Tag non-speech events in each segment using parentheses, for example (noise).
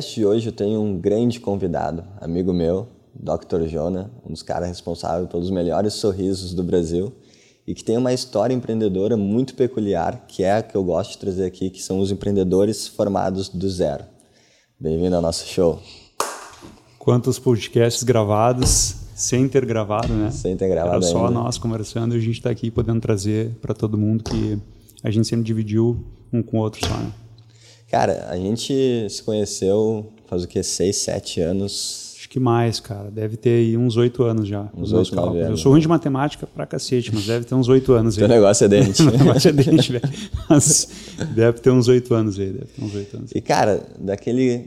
de hoje eu tenho um grande convidado, amigo meu, Dr. Jona, um dos caras responsáveis pelos melhores sorrisos do Brasil e que tem uma história empreendedora muito peculiar, que é a que eu gosto de trazer aqui, que são os empreendedores formados do zero. Bem-vindo ao nosso show. Quantos podcasts gravados sem ter gravado, né? Sem ter gravado Era só ainda. nós conversando e a gente está aqui podendo trazer para todo mundo que a gente sempre dividiu um com o outro só, né? Cara, a gente se conheceu faz o que, seis, sete anos. Acho que mais, cara. Deve ter aí uns oito anos já. Uns oito, nove cálculos. Eu anos, sou ruim de matemática pra cacete, mas deve ter uns oito anos aí. Teu negócio é dente. (laughs) Matemática é dente, velho. Mas deve ter uns oito anos aí, deve ter uns oito anos. e cara, daquele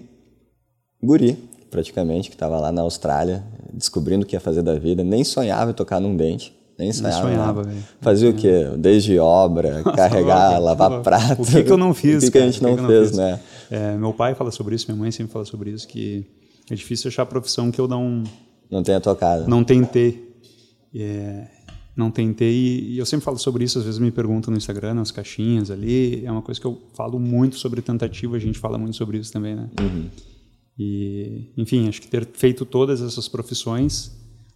guri, praticamente, que estava lá na Austrália, descobrindo o que ia fazer da vida, nem sonhava em tocar num dente. Nem sonhava. sonhava, nada. velho. Fazia o quê? Desde obra, (laughs) carregar, lavar prato. O que, que eu não fiz? (laughs) O que, que a gente não que eu fez, né? É, meu pai fala sobre isso, minha mãe sempre fala sobre isso, que é difícil achar a profissão que eu não, Não tenha tocado. não tentei. É, não tentei e eu sempre falo sobre isso, às vezes me perguntam no Instagram, nas caixinhas ali, é uma coisa que eu falo muito sobre tentativa, a gente fala muito sobre isso também, né? E, enfim, acho que ter feito todas essas profissões,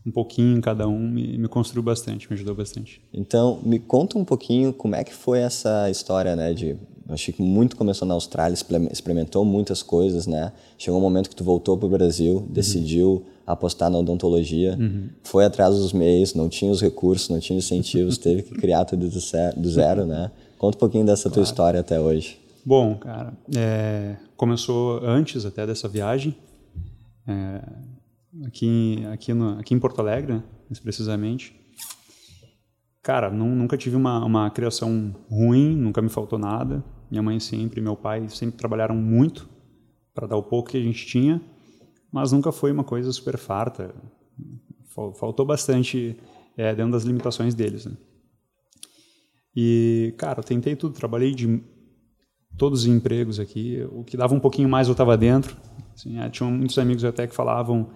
um pouquinho em cada um, me, me construiu bastante, me ajudou bastante. Então, me conta um pouquinho como é que foi essa história, né? De, achei que muito começou na Austrália, exper- experimentou muitas coisas, né? Chegou um momento que tu voltou para o Brasil, decidiu apostar na odontologia, foi atrás dos meios, não tinha os recursos, não tinha incentivos, (laughs) teve que criar tudo do, ce- do zero, né? Conta um pouquinho dessa tua história até hoje. Bom, cara, é, começou antes até dessa viagem, é, aqui, aqui, no, aqui em Porto Alegre, né, mais precisamente. Cara, nu- nunca tive uma, uma criação ruim, nunca me faltou nada. Minha mãe sempre, meu pai sempre trabalharam muito para dar o pouco que a gente tinha, mas nunca foi uma coisa super farta. Fal- Faltou bastante é, dentro das limitações deles. Né? E, cara, eu tentei tudo, trabalhei de todos os empregos aqui. O que dava um pouquinho mais eu estava dentro. Assim, ah, tinha muitos amigos até que falavam,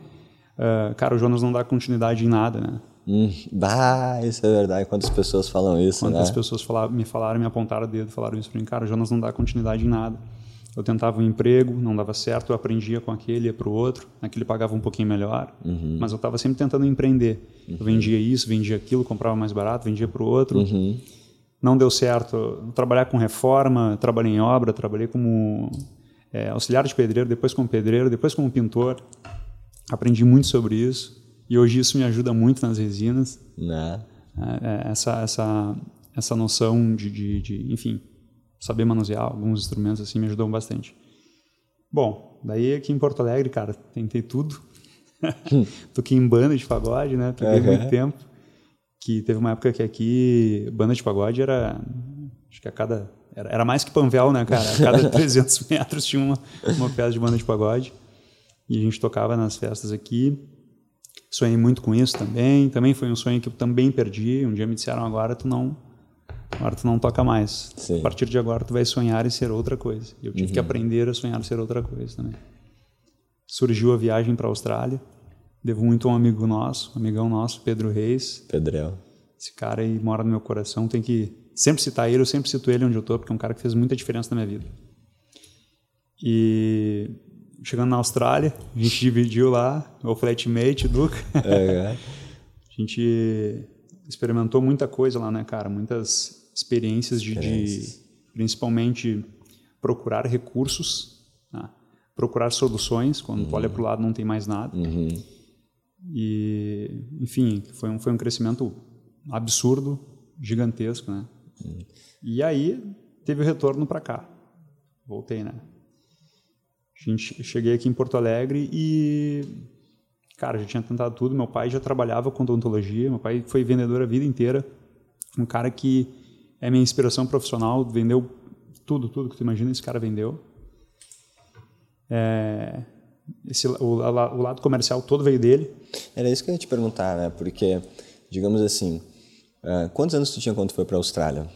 ah, cara, o Jonas não dá continuidade em nada, né? Hum, bah, isso é verdade. Quantas pessoas falam isso, Quantas né? pessoas falaram, me falaram, me apontaram o dedo, falaram isso para mim, cara, o Jonas não dá continuidade em nada. Eu tentava um emprego, não dava certo, eu aprendia com aquele, ia para o outro, aquele pagava um pouquinho melhor, Uhum. mas eu estava sempre tentando empreender. Eu vendia isso, vendia aquilo, comprava mais barato, vendia para o outro. Uhum. Não deu certo. Trabalhar com reforma, trabalhei em obra, trabalhei como é, auxiliar de pedreiro, depois como pedreiro, depois como pintor. Aprendi muito sobre isso e hoje isso me ajuda muito nas resinas. né? É, é, essa essa essa noção de, de, de, enfim, saber manusear alguns instrumentos assim me ajudou bastante. Bom, daí aqui em Porto Alegre, cara, tentei tudo. (laughs) Toquei em banda de pagode, né? Toquei Uhum. muito tempo. Que teve uma época que aqui banda de pagode era acho que a cada era, era mais que Panvel, né, cara? A cada (laughs) 300 metros tinha uma uma peça de banda de pagode. E a gente tocava nas festas aqui. Sonhei muito com isso também. Também foi um sonho que eu também perdi. Um dia me disseram agora tu não, agora tu não toca mais. Sim. A partir de agora tu vai sonhar em ser outra coisa. E eu tive que aprender a sonhar em ser outra coisa também. Surgiu a viagem para a Austrália. Devo muito a um amigo nosso, um amigão nosso, Pedro Reis. Pedrão. Esse cara aí mora no meu coração. Tem que sempre citar ele. Eu sempre cito ele onde eu tô, porque é um cara que fez muita diferença na minha vida. E chegando na Austrália, a gente dividiu lá o flatmate, Duca. É, (laughs) A gente experimentou muita coisa lá, né, cara? Muitas experiências de, de principalmente procurar recursos, né? procurar soluções. Quando tu olha para o lado não tem mais nada. Uhum. E, enfim, foi um, foi um crescimento absurdo, gigantesco, né? E aí teve o retorno para cá. Voltei, né? A gente, cheguei aqui em Porto Alegre e, cara, já tinha tentado tudo. Meu pai já trabalhava com odontologia, meu pai foi vendedor a vida inteira. Um cara que é minha inspiração profissional, vendeu tudo, tudo que tu imagina, esse cara vendeu. É, esse, o, o lado comercial todo veio dele. Era isso que eu ia te perguntar, né? Porque, digamos assim, ah, quantos anos tu tinha quando tu foi para a Austrália?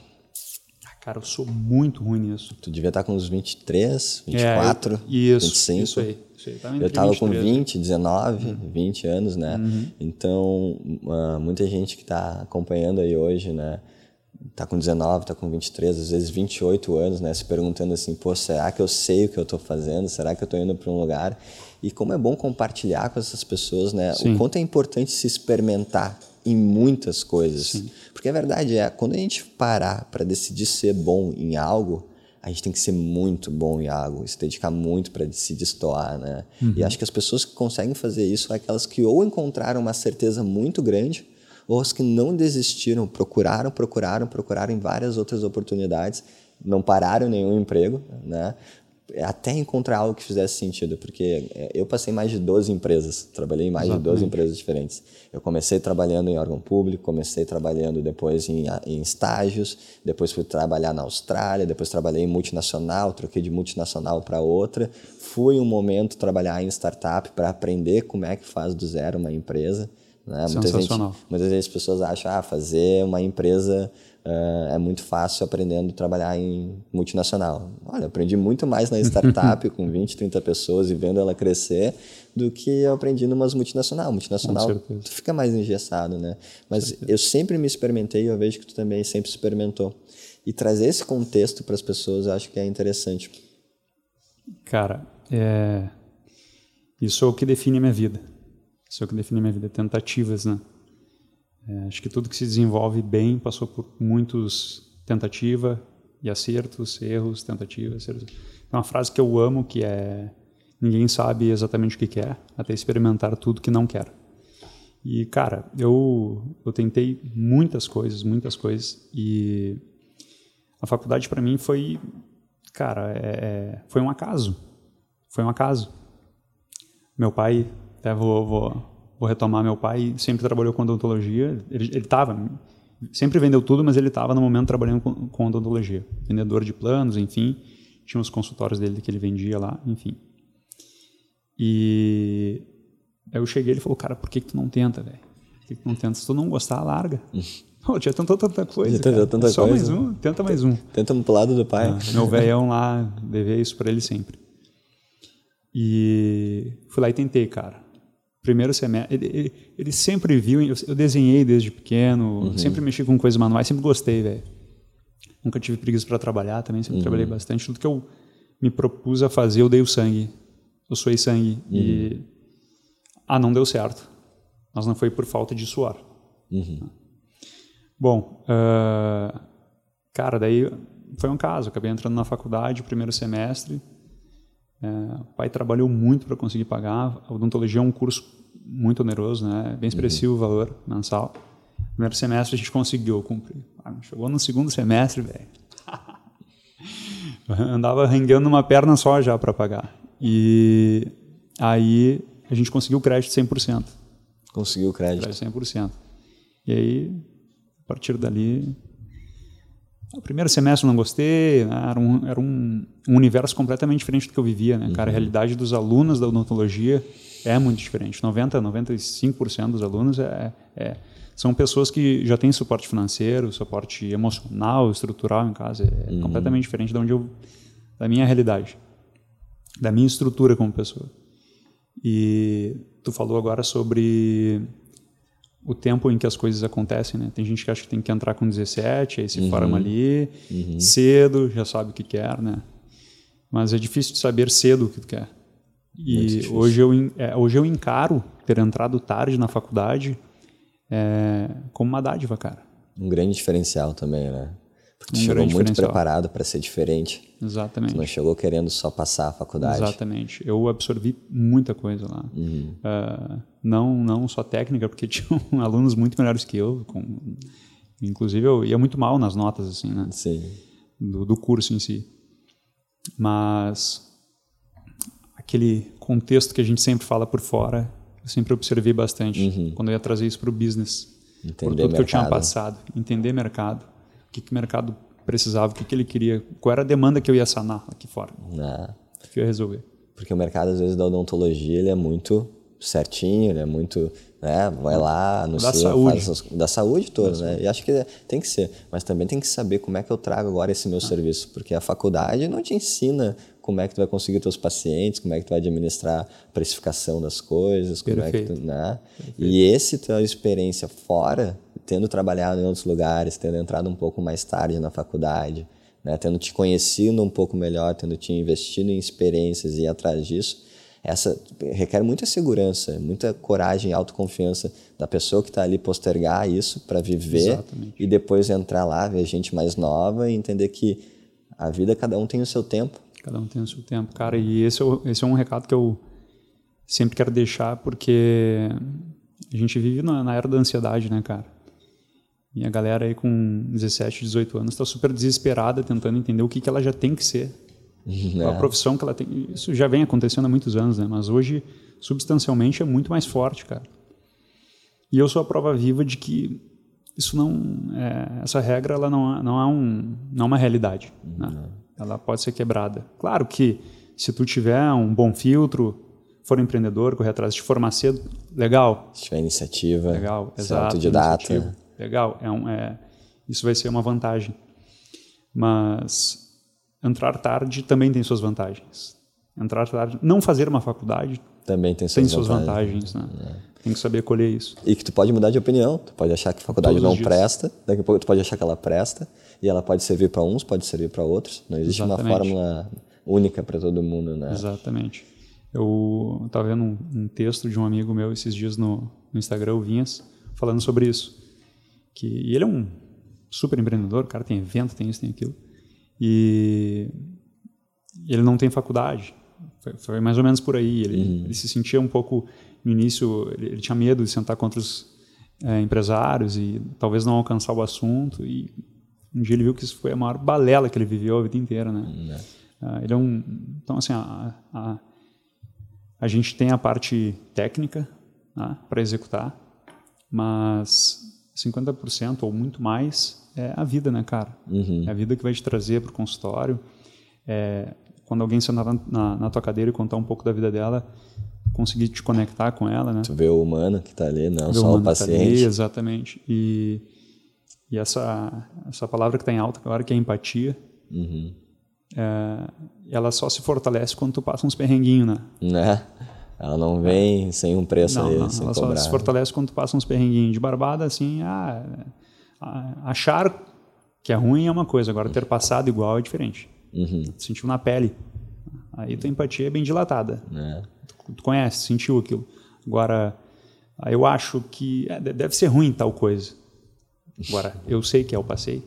Cara, eu sou muito ruim nisso. Tu devia estar com uns 23, É, 24, eu- isso, 25. Isso aí. Isso aí. Tava Eu estava com 23. 20, 19, 20 anos, né? Uhum. Então, ah, muita gente que está acompanhando aí hoje, né? tá com 19, tá com 23, às vezes 28 anos, né, se perguntando assim, pô, será que eu sei o que eu estou fazendo? Será que eu estou indo para um lugar? E como é bom compartilhar com essas pessoas, né, Sim. o quanto é importante se experimentar em muitas coisas. Sim. Porque a verdade é, quando a gente parar para decidir ser bom em algo, a gente tem que ser muito bom em algo, se dedicar muito para se destoar, né? Uhum. E acho que as pessoas que conseguem fazer isso são aquelas que ou encontraram uma certeza muito grande, ou as que não desistiram, procuraram, procuraram, procuraram em várias outras oportunidades, não pararam nenhum emprego, né? Até encontrar algo que fizesse sentido, porque é, eu passei mais de 12 empresas, trabalhei em mais Exatamente. de 12 empresas diferentes. Eu comecei trabalhando em órgão público, comecei trabalhando depois em, em estágios, depois fui trabalhar na Austrália, depois trabalhei em multinacional, troquei de multinacional para outra. Fui um momento trabalhar em startup para aprender como é que faz do zero uma empresa. Né? Muita gente, muitas vezes as pessoas acham, ah, fazer uma empresa uh, é muito fácil aprendendo a trabalhar em multinacional. Olha, aprendi muito mais na startup (laughs) com 20, 30 pessoas e vendo ela crescer do que eu aprendi numa multinacional. Multinacional, tu fica mais engessado, né? Mas eu sempre me experimentei e eu vejo que tu também sempre experimentou. E trazer esse contexto para as pessoas eu acho que é interessante. Cara, é... isso é o que define a minha vida. Isso é o que define a minha vida. Tentativas, né? É, acho que tudo que se desenvolve bem passou por muitos tentativa e acertos, erros, tentativas, acertos. Tem uma frase que eu amo que é ninguém sabe exatamente o que quer até experimentar tudo que não quer. E cara, eu eu tentei muitas coisas, muitas coisas e a faculdade para mim foi, cara, é, é, foi um acaso, foi um acaso. Meu pai, até vou, vou vou retomar meu pai, sempre trabalhou com odontologia. Ele estava, sempre vendeu tudo, mas ele estava no momento trabalhando com, com odontologia. Vendedor de planos, enfim. Tinha os consultórios dele que ele vendia lá, enfim. E aí eu cheguei ele falou, cara, por que, que tu não tenta, velho? Por que, que tu não tenta? Se tu não gostar, larga. (laughs) Pô, já tentou tanta coisa. Já tentou tanta Só coisa. mais um, tenta mais um. Tenta pro lado do pai. Ah, meu velhão lá, devia isso para ele sempre. E fui lá e tentei, cara primeiro semestre, ele, ele, ele sempre viu, eu, eu, desenhei desde pequeno, uhum. sempre mexi com coisas manuais, sempre gostei, velho. Nunca tive preguiça para trabalhar também, sempre uhum. trabalhei bastante. Tudo que eu me propus a fazer, eu dei o sangue. Eu suei sangue. Uhum. E. Ah, não deu certo. Mas não foi por falta de suor. Uhum. Bom, uh, cara, daí foi um caso. Acabei entrando na faculdade, primeiro semestre. É, o pai trabalhou muito para conseguir pagar. A odontologia é um curso muito oneroso, né? bem expressivo uhum. o valor mensal. Primeiro semestre a gente conseguiu cumprir. Ah, chegou no segundo semestre, velho. (laughs) Andava rengueando uma perna só já para pagar. E aí a gente conseguiu o crédito 100%. Conseguiu o crédito. Crédito 100%. E aí, a partir dali, o primeiro semestre não gostei, era, um, era um, um, universo completamente diferente do que eu vivia, né, cara? A uhum. realidade dos alunos da odontologia é muito diferente. 90, 95% dos alunos é, é, são pessoas que já têm suporte financeiro, suporte emocional, estrutural em casa. É uhum. completamente diferente da onde eu, da minha realidade, da minha estrutura como pessoa. E tu falou agora sobre o tempo em que as coisas acontecem, né? Tem gente que acha que tem que entrar com 17, aí se uhum. forma ali, uhum. cedo, já sabe o que quer, né? Mas é difícil de saber cedo o que tu quer. E hoje eu, é, hoje eu encaro ter entrado tarde na faculdade é, como uma dádiva, cara. Um grande diferencial também, né? Chegou muito preparado para ser diferente. Exatamente. Tu não chegou querendo só passar a faculdade. Exatamente. Eu absorvi muita coisa lá. Uhum. Uh, não, não só técnica, porque (laughs) tinham alunos muito melhores que eu. Com, inclusive, eu ia muito mal nas notas, assim, né? Sim. Do, do curso em si. Mas aquele contexto que a gente sempre fala por fora, eu sempre observei bastante uhum. quando eu ia trazer isso para o business. Entender por tudo mercado. que eu tinha passado. Entender mercado que, que o mercado precisava, o que, que ele queria, qual era a demanda que eu ia sanar aqui fora. Ah. Que eu ia resolver. Porque o mercado, às vezes, da odontologia, ele é muito certinho, ele é muito, né, vai lá, no da saúde. Faz, da saúde toda, né? E acho que tem que ser, mas também tem que saber como é que eu trago agora esse meu ah. serviço, porque a faculdade não te ensina como é que tu vai conseguir teus pacientes, como é que tu vai administrar a precificação das coisas, como Perfeito. é que tu, né? E esse tua experiência fora tendo trabalhado em outros lugares, tendo entrado um pouco mais tarde na faculdade, né, tendo te conhecido um pouco melhor, tendo te investido em experiências e ir atrás disso, essa requer muita segurança, muita coragem e autoconfiança da pessoa que está ali postergar isso para viver Exatamente. e depois entrar lá, ver gente mais nova e entender que a vida cada um tem o seu tempo. Cada um tem o seu tempo, cara. E esse é, esse é um recado que eu sempre quero deixar porque a gente vive na, na era da ansiedade, né, cara? E a galera aí com 17, 18 anos está super desesperada tentando entender o que, que ela já tem que ser (laughs) é. A profissão que ela tem. Isso já vem acontecendo há muitos anos, né? Mas hoje, substancialmente, é muito mais forte, cara. E eu sou a prova viva de que isso não. É, essa regra ela não, é, não, é um, não é uma realidade. Né? Ela pode ser quebrada. Claro que se tu tiver um bom filtro, for empreendedor, correr atrás de formar cedo, legal. Se tiver iniciativa, legal, exato, autodidata. Legal, é um, é, isso vai ser uma vantagem. Mas entrar tarde também tem suas vantagens. Entrar tarde, não fazer uma faculdade também tem suas, tem suas vantagens, vantagens né? É. Tem que saber colher isso. E que tu pode mudar de opinião. Tu pode achar que a faculdade Todos não presta, daqui a pouco tu pode achar que ela presta e ela pode servir para uns, pode servir para outros. Não existe Exatamente. uma fórmula única para todo mundo, né? Exatamente. Eu estava vendo um, um, texto de um amigo meu esses dias no, no Instagram, o Vinhas, falando sobre isso. Que e ele é um super empreendedor, o cara tem evento, tem isso, tem aquilo. E ele não tem faculdade. Foi, foi mais ou menos por aí. Ele, uhum. ele, se sentia um pouco, no início, ele, ele tinha medo de sentar contra os é, empresários e talvez não alcançar o assunto. E um dia ele viu que isso foi a maior balela que ele viveu a vida inteira, né? Uhum. Uh, ele é um, então, assim, a, a, a gente tem a parte técnica né, para executar, mas 50% ou muito mais é a vida, né, cara? Uhum. É a vida que vai te trazer para o consultório. É, quando alguém sentar na, na, tua cadeira e contar um pouco da vida dela, conseguir te conectar com ela, né? Tu vê o humano que está ali, não só o, o paciente. Tá ali, exatamente. E, e essa, essa palavra que está em alta agora, que é empatia, uhum. é, ela só se fortalece quando tu passa uns perrenguinhos, né? Né? Ela não vem é. sem um preço não, aí, não, sem ela cobrar. só se fortalece quando tu passa uns perrenguinhos de barbada, assim, ah achar que é ruim é uma coisa, agora ter passado igual é diferente. Uhum. Sentiu na pele. Aí tua empatia é bem dilatada. É. Tu, tu, conhece, sentiu aquilo. Agora, eu acho que é, deve ser ruim tal coisa. Agora, eu sei que é o passei.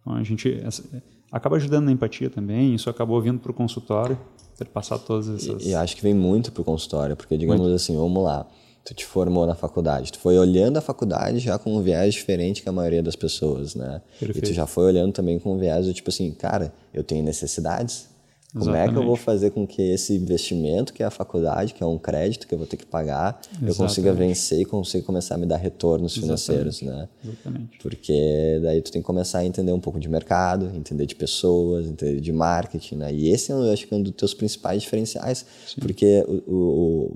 Então a gente essa, acaba ajudando na empatia também. Isso acabou vindo para o consultório, ter passado todas essas. E, e acho que vem muito para o consultório, porque digamos muito. assim, vamos lá tu te formou na faculdade, tu foi olhando a faculdade já com um viés diferente que a maioria das pessoas, né? Perfeito. E tu já foi olhando também com um viés do tipo assim, cara, eu tenho necessidades, como Exatamente. é que eu vou fazer com que esse investimento, que é a faculdade, que é um crédito que eu vou ter que pagar, Exatamente. eu consiga vencer e consiga começar a me dar retornos financeiros, Exatamente. né? Exatamente. Porque daí tu tem que começar a entender um pouco de mercado, entender de pessoas, entender de marketing, né? E esse eu acho que é um dos teus principais diferenciais, Sim. porque o, o,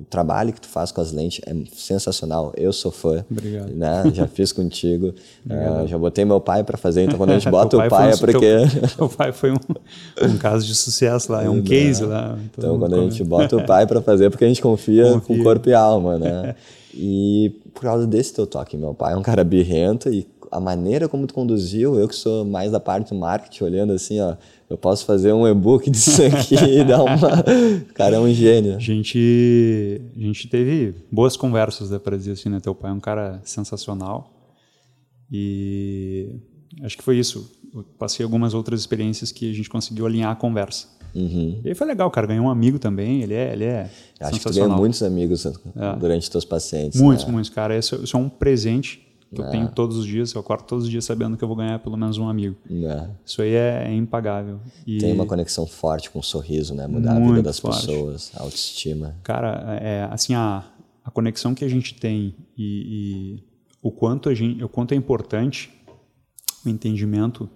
o, trabalho que tu faz com as lentes é sensacional. Eu sou fã, Obrigado. né? Já fiz contigo, (laughs) uh, já botei meu pai para fazer, então quando a gente (laughs) bota o pai, pai um, é porque... Teu, (laughs) teu pai foi um, um caso de sucesso lá, é um case lá. Então, quando a gente bota o pai para fazer, é porque a gente confia, confia, com corpo e alma, né? (laughs) e por causa desse teu toque, meu pai é um cara birrento e a maneira como tu conduziu, eu que sou mais da parte do marketing, olhando assim, ó, eu posso fazer um e-book (laughs) disso aqui e dar uma. O cara é um gênio. A gente, a gente teve boas conversas, dá pra dizer assim, né? Teu pai é um cara sensacional. E acho que foi isso. Eu passei algumas outras experiências que a gente conseguiu alinhar a conversa. Uhum. E aí foi legal, cara. Ganhou um amigo também. Ele é, ele é Acho que tu ganha muitos amigos é. durante teus pacientes. Muitos, né? muitos, cara. Isso, isso, é um presente que é. eu tenho todos os dias. Eu acordo todos os dias sabendo que eu vou ganhar pelo menos um amigo. É. Isso aí é, é impagável. E Tem uma conexão forte com o sorriso, né? Mudar a vida das forte. pessoas, a autoestima. Cara, é, assim, a, a conexão que a gente tem e, e o, quanto a gente, o quanto é importante o entendimento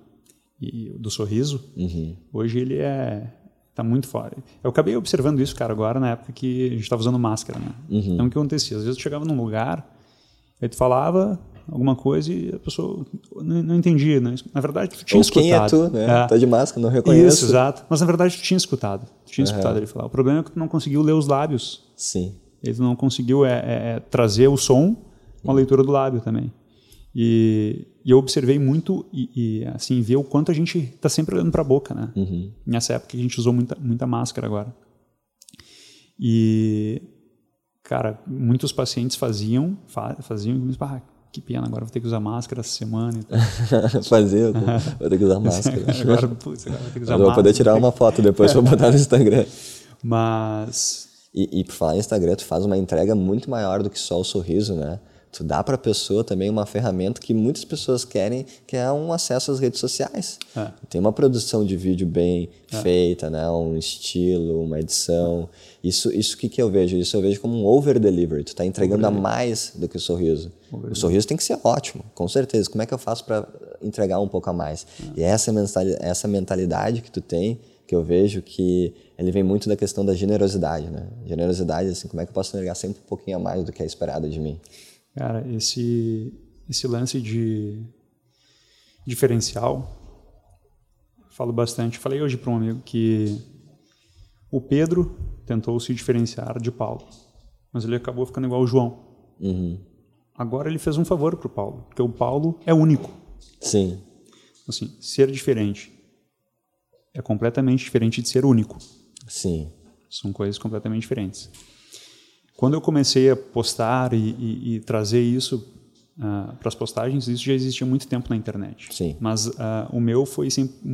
e, do sorriso, uhum. hoje ele é Tá muito fora. Eu acabei observando isso, cara, agora na época que a gente estava usando máscara, né? Uhum. Então o que acontecia? Às vezes eu chegava num lugar, aí tu falava alguma coisa e a pessoa não, não entendia, né? Na verdade, tu tinha Ou escutado. quem é tu, né? É. Tá de máscara, não reconheço. Isso, exato. Mas na verdade tu tinha escutado. Tu tinha uhum. escutado ele falar. O problema é que tu não conseguiu ler os lábios. Sim. Ele não conseguiu é, é, é trazer o som com a leitura do lábio também. E, e eu observei muito e, e, assim ver o quanto a gente está sempre olhando para a boca, né? Uhum. Nessa época a gente usou muita, muita máscara agora. E cara, muitos pacientes faziam, faziam, mas, ah, que pena, agora vou ter que usar máscara essa semana. E (laughs) Fazer, vou ter que usar (laughs) máscara. (laughs) agora, putz, agora vou ter que usar eu vou poder tirar uma foto depois para botar no Instagram. Mas. E, e por falar em Instagram, tu faz uma entrega muito maior do que só o sorriso, né? Tu dá para a pessoa também uma ferramenta que muitas pessoas querem, que é um acesso às redes sociais. É. Tem uma produção de vídeo bem é. feita, né? um estilo, uma edição. Isso, isso que, que eu vejo? Isso eu vejo como um over-delivery. Tu está entregando over a mais do que o sorriso. O sorriso tem que ser ótimo, com certeza. Como é que eu faço para entregar um pouco a mais? É. E essa mentalidade, essa mentalidade que tu tem, que eu vejo que ele vem muito da questão da generosidade, né? Generosidade, assim, como é que eu posso entregar sempre um pouquinho a mais do que é esperado de mim? Cara, esse, esse lance de diferencial, falo bastante. Falei hoje para um amigo que o Pedro tentou se diferenciar de Paulo, mas ele acabou ficando igual o João. Uhum. Agora ele fez um favor para o Paulo, porque o Paulo é único. Sim. Assim, ser diferente é completamente diferente de ser único. Sim. São coisas completamente diferentes. Quando eu comecei a postar e, e, e trazer isso uh, para as postagens, isso já existia muito tempo na internet. Sim. Mas uh, o meu foi,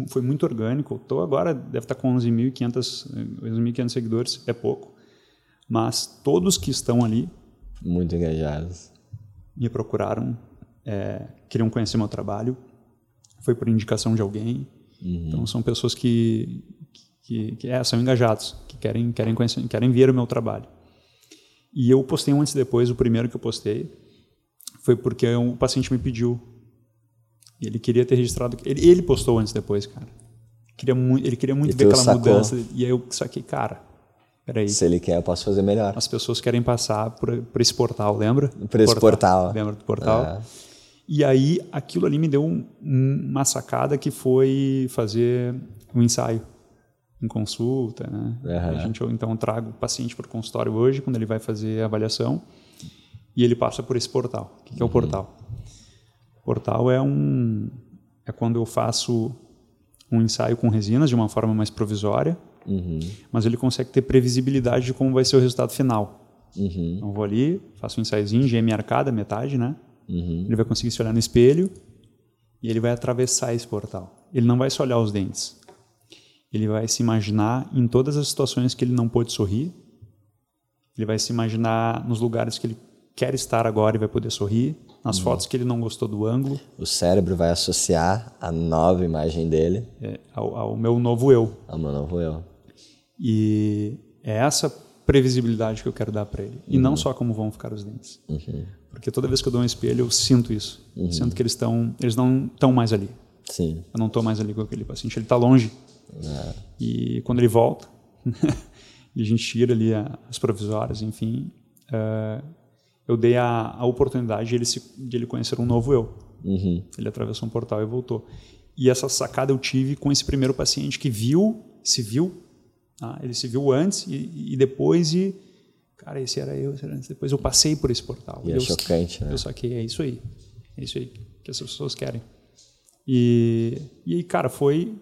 foi muito orgânico. Estou agora, deve estar com 11.500 seguidores, é pouco. Mas todos que estão ali... Muito engajados. Me procuraram, é, queriam conhecer meu trabalho. Foi por indicação de alguém. Uhum. Então, são pessoas que, que, que é, são engajados, que querem, querem, conhecer, querem ver o meu trabalho. E eu postei um antes e depois, o primeiro que eu postei foi porque o paciente me pediu. E ele queria ter registrado. Ele, ele postou antes e depois, cara. Queria muito, ele queria muito e ver aquela sacou. mudança. E aí eu saquei, cara, peraí. Se ele quer, eu posso fazer melhor. As pessoas querem passar por, por esse portal, lembra? Por esse portal. portal. Lembra do portal? E aí aquilo ali me deu um, uma sacada que foi fazer um ensaio em consulta, né? Uhum. A gente então trago o paciente para o consultório hoje quando ele vai fazer a avaliação e ele passa por esse portal. O que, que é o uhum. portal? O portal é um é quando eu faço um ensaio com resinas de uma forma mais provisória, uhum. mas ele consegue ter previsibilidade de como vai ser o resultado final. Uhum. Então eu vou ali, faço um ensaiozinho, geme arcada, metade, né? Uhum. Ele vai conseguir se olhar no espelho e ele vai atravessar esse portal. Ele não vai só olhar os dentes ele vai se imaginar em todas as situações que ele não pôde sorrir. Ele vai se imaginar nos lugares que ele quer estar agora e vai poder sorrir, nas uhum. fotos que ele não gostou do ângulo. O cérebro vai associar a nova imagem dele é, ao, ao, meu novo eu. Ao meu novo eu. E é essa previsibilidade que eu quero dar para ele. E não uhum. só como vão ficar os dentes. Uhum. Porque toda vez que eu dou um espelho, eu sinto isso. Uhum. Sinto que eles estão, eles não estão mais ali. Sim. Eu não estou mais ali com aquele paciente, ele está longe é. E quando ele volta, (laughs) e a gente tira ali as provisórias, enfim, uh, eu dei a, a oportunidade de ele, se, de ele conhecer um novo eu. Uhum. Ele atravessou um portal e voltou. E essa sacada eu tive com esse primeiro paciente que viu, se viu, tá? ele se viu antes e, e, depois e cara, esse era eu, esse era antes. Depois eu passei por esse portal. E, é eu, chocante, né? Eu saquei, é isso aí, é isso aí que as pessoas querem. E, e aí, cara, foi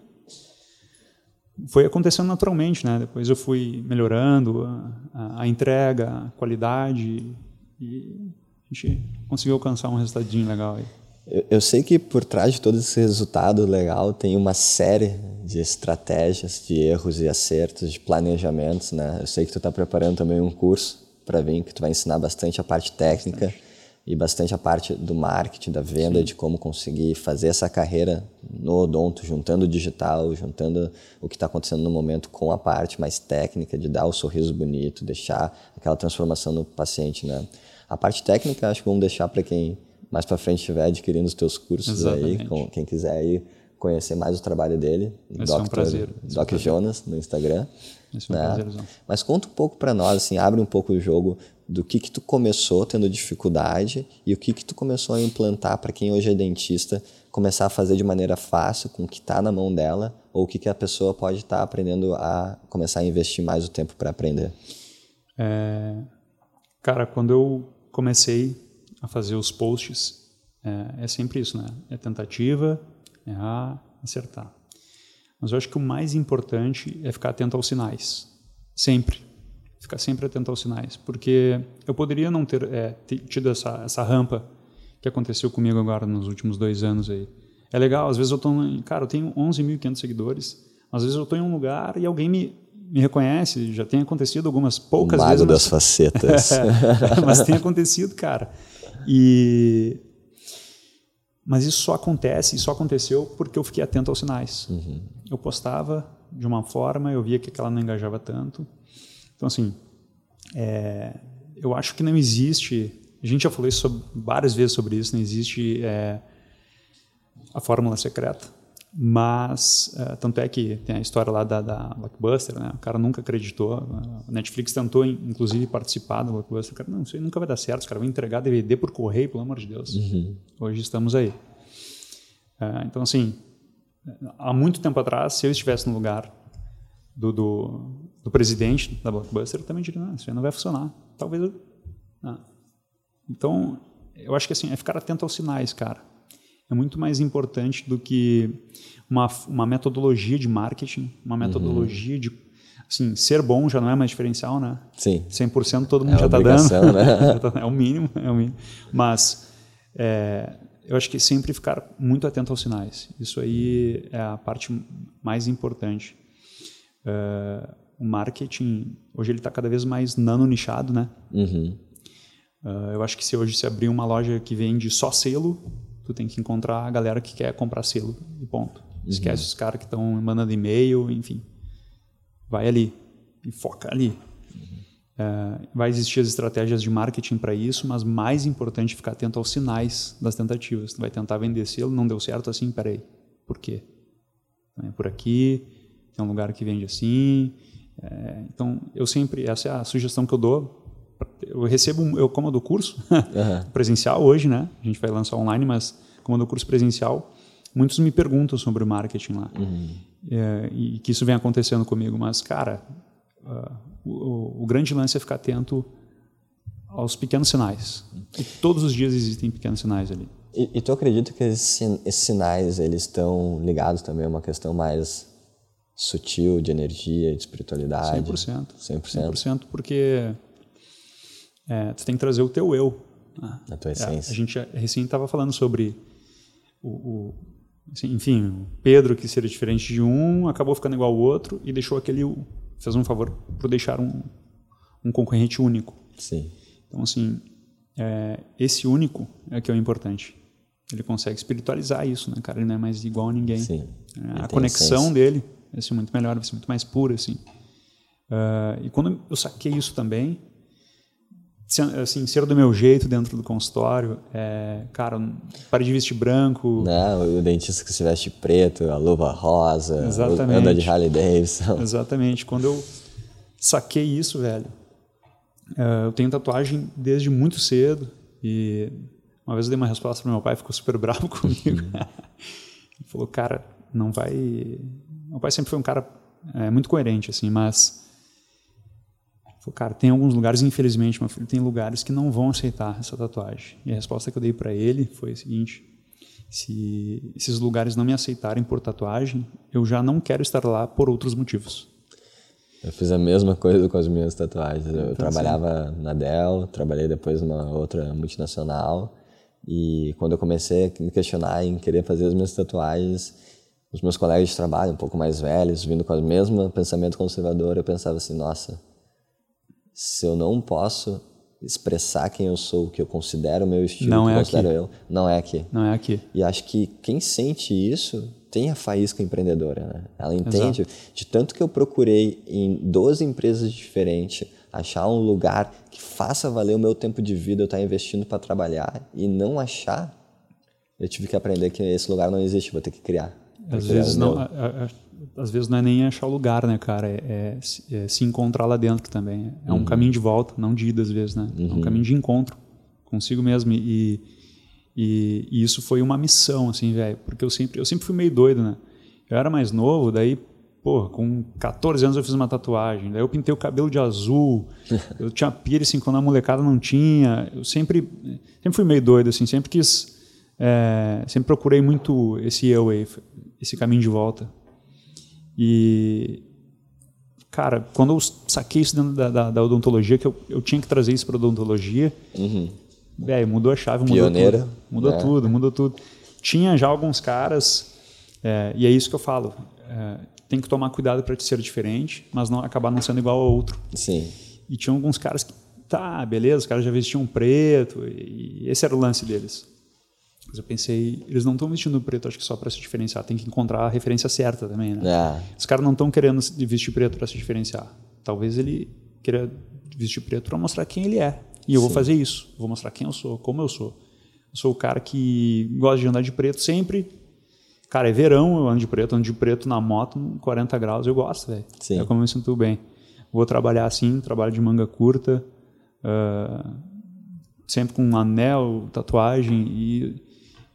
foi acontecendo naturalmente, né? Depois eu fui melhorando a, a, entrega, a qualidade e a gente conseguiu alcançar um resultadinho legal aí. Eu, eu, sei que por trás de todo esse resultado legal tem uma série de estratégias, de erros e acertos, de planejamentos, né? Eu sei que tu está preparando também um curso para vir que tu vai ensinar bastante a parte técnica. Bastante e bastante a parte do marketing, da venda, Sim. de como conseguir fazer essa carreira no odonto, juntando o digital, juntando o que está acontecendo no momento com a parte mais técnica, de dar o sorriso bonito, deixar aquela transformação no paciente, né? A parte técnica acho que vamos deixar para quem mais para frente estiver adquirindo os teus cursos Exatamente. aí, com, quem quiser aí conhecer mais o trabalho dele, Dr. Um prazer. Doc Jonas no Instagram. Esse é um né? Mas conta um pouco para nós, assim, abre um pouco o jogo do que que tu começou tendo dificuldade e o que que tu começou a implantar para quem hoje é dentista começar a fazer de maneira fácil com o que está na mão dela ou o que que a pessoa pode estar tá aprendendo a começar a investir mais o tempo para aprender. É, cara, quando eu comecei a fazer os posts É, é sempre isso, né? É tentativa, é acertar. Mas eu acho que o mais importante é ficar atento aos sinais. Sempre. Ficar sempre atento aos sinais. Porque eu poderia não ter, é, tido essa, essa rampa que aconteceu comigo agora nos últimos dois anos aí. É legal, às vezes eu tô, cara, eu tenho 11.500 seguidores, às vezes eu estou em um lugar e alguém me, me reconhece, já tem acontecido algumas poucas mago vezes. das facetas. (laughs) mas tem acontecido, cara. E mas isso só acontece, e só aconteceu porque eu fiquei atento aos sinais. Uhum. Eu postava de uma forma, eu via que aquela não engajava tanto. Então, assim, é, eu acho que não existe. A gente já falou sobre, várias vezes sobre isso, não existe é, a fórmula secreta. Mas, uh, tanto é que tem a história lá da, da Blockbuster, né? O cara nunca acreditou. A Netflix tentou, inclusive, participar da Blockbuster. O cara, não, isso aí nunca vai dar certo. Os caras vão entregar DVD por correio, pelo amor de Deus. Uhum. Hoje estamos aí. Uh, então, assim, há muito tempo atrás, se eu estivesse no lugar do, do, do presidente da Blockbuster, eu também diria, não, isso aí não vai funcionar. Talvez eu... Ah. Então, eu acho que assim, é ficar atento aos sinais, cara é muito mais importante do que uma, uma metodologia de marketing, uma uhum. metodologia uhum. de assim, ser bom já não é mais diferencial, né? Sim. 100% todo mundo é já está dando. Né? (laughs) é o mínimo, é o mínimo. Mas é, eu acho que sempre ficar muito atento aos sinais. Isso aí é a parte mais importante. Uh, o marketing, hoje ele está cada vez mais nano nichado, né? Uhum. Uh, eu acho que se hoje se abrir uma loja que vende só selo, tu tem que encontrar a galera que quer comprar selo e ponto. Uhum. Esquece os caras que estão mandando e-mail, enfim. Vai ali e foca ali. Uhum. É, vai existir as estratégias de marketing para isso, mas mais importante ficar atento aos sinais das tentativas. Tu vai tentar vender selo, não deu certo assim, peraí, por quê? É por aqui, tem um lugar que vende assim. É, então, eu sempre, essa é a sugestão que eu dou eu recebo, eu como do curso (laughs) uhum. presencial hoje, né? A gente vai lançar online, mas como do curso presencial, muitos me perguntam sobre o marketing lá. Uhum. É, e que isso vem acontecendo comigo. Mas, cara, uh, o, o, grande lance é ficar atento aos pequenos sinais. E todos os dias existem pequenos sinais ali. E, e tu acredita que esses, esses sinais eles estão ligados também a uma questão mais sutil de energia, de espiritualidade? 100%. 100%. 100% porque é, tu tem que trazer o teu eu. Né? A tua essência. É, a gente recém estava falando sobre o, o assim, enfim, o Pedro que seria diferente de um, acabou ficando igual ao outro e deixou aquele fez um favor por deixar um, um concorrente único. Sim. Então assim, é, esse único é que é o importante. Ele consegue espiritualizar isso, né, cara? Ele não é mais igual a ninguém. Sim. É, a conexão essência. dele vai ser muito melhor, vai ser muito mais pura, assim. Uh, e quando eu saquei isso também, assim, ser do meu jeito dentro do consultório, é, cara, pare de vestir branco. Não, o dentista que se veste preto, a luva rosa, Exatamente. anda de Harley Davidson. (laughs) Exatamente. Quando eu saquei isso, velho, é, eu tenho tatuagem desde muito cedo e uma vez eu dei uma resposta para meu pai, ficou super (laughs) bravo comigo. Uhum. Ele falou, cara, não vai... Meu pai sempre foi um cara é, muito coerente, assim, mas cara, tem alguns lugares, infelizmente, meu filho, tem lugares que não vão aceitar essa tatuagem. E a resposta que eu dei para ele foi a seguinte: se esses lugares não me aceitarem por tatuagem, eu já não quero estar lá por outros motivos. Eu fiz a mesma coisa com as minhas tatuagens. Eu então, trabalhava sim. na Dell, trabalhei depois numa outra multinacional. E quando eu comecei a me questionar em querer fazer as minhas tatuagens, os meus colegas de trabalho, um pouco mais velhos, vindo com o mesmo pensamento conservador, eu pensava assim: nossa, se eu não posso expressar quem eu sou, o que eu considero o meu estilo, não que é considero aqui. eu, não é aqui. Não é aqui. E acho que quem sente isso tem a faísca empreendedora, né? Ela entende Exato. de tanto que eu procurei em 12 empresas diferentes achar um lugar que faça valer o meu tempo de vida, eu estar investindo para trabalhar e não achar, eu tive que aprender que esse lugar não existe, vou ter que criar. Às vezes não, a, a, às vezes não é nem achar o lugar, né, cara? É, é, é se encontrar lá dentro também. É um uhum. caminho de volta, não de ida às vezes, né? Uhum. É um uhum. caminho de encontro consigo mesmo. E, e, e isso foi uma missão, assim, velho. Porque eu sempre, eu sempre fui meio doido, né? Eu era mais novo, daí, pô, com 14 anos eu fiz uma tatuagem. Daí eu pintei o cabelo de azul. (laughs) eu tinha piercing quando a molecada não tinha. Eu sempre, sempre fui meio doido, assim. Sempre quis é, sempre procurei muito esse eu aí, esse caminho de volta. E, cara, quando eu saquei isso dentro da, da, da odontologia, que eu, eu tinha que trazer isso para odontologia, Uhum. velho, mudou a chave, mudou Pioneira, tudo. Mudou né? tudo, mudou tudo. Tinha já alguns caras, é, e é isso que eu falo, é, tem que tomar cuidado para te ser diferente, mas não acabar não sendo igual ao outro. Sim. E tinha alguns caras que, tá, beleza, os caras já vestiam preto, e esse era o lance deles. Mas eu pensei, eles não estão vestindo preto, acho que só para se diferenciar, tem que encontrar a referência certa também, né? É. Os caras não estão querendo vestir preto para se diferenciar. Talvez ele queira vestir preto para mostrar quem ele é. E eu vou fazer isso. Vou mostrar quem eu sou, como eu sou. Eu sou o cara que gosta de andar de preto sempre. Cara, é verão, eu ando de preto, ando de preto na moto, 40 graus, eu gosto, velho. Sim. É como eu me sinto bem. Vou trabalhar assim, trabalho de manga curta, ah, sempre com um anel, tatuagem e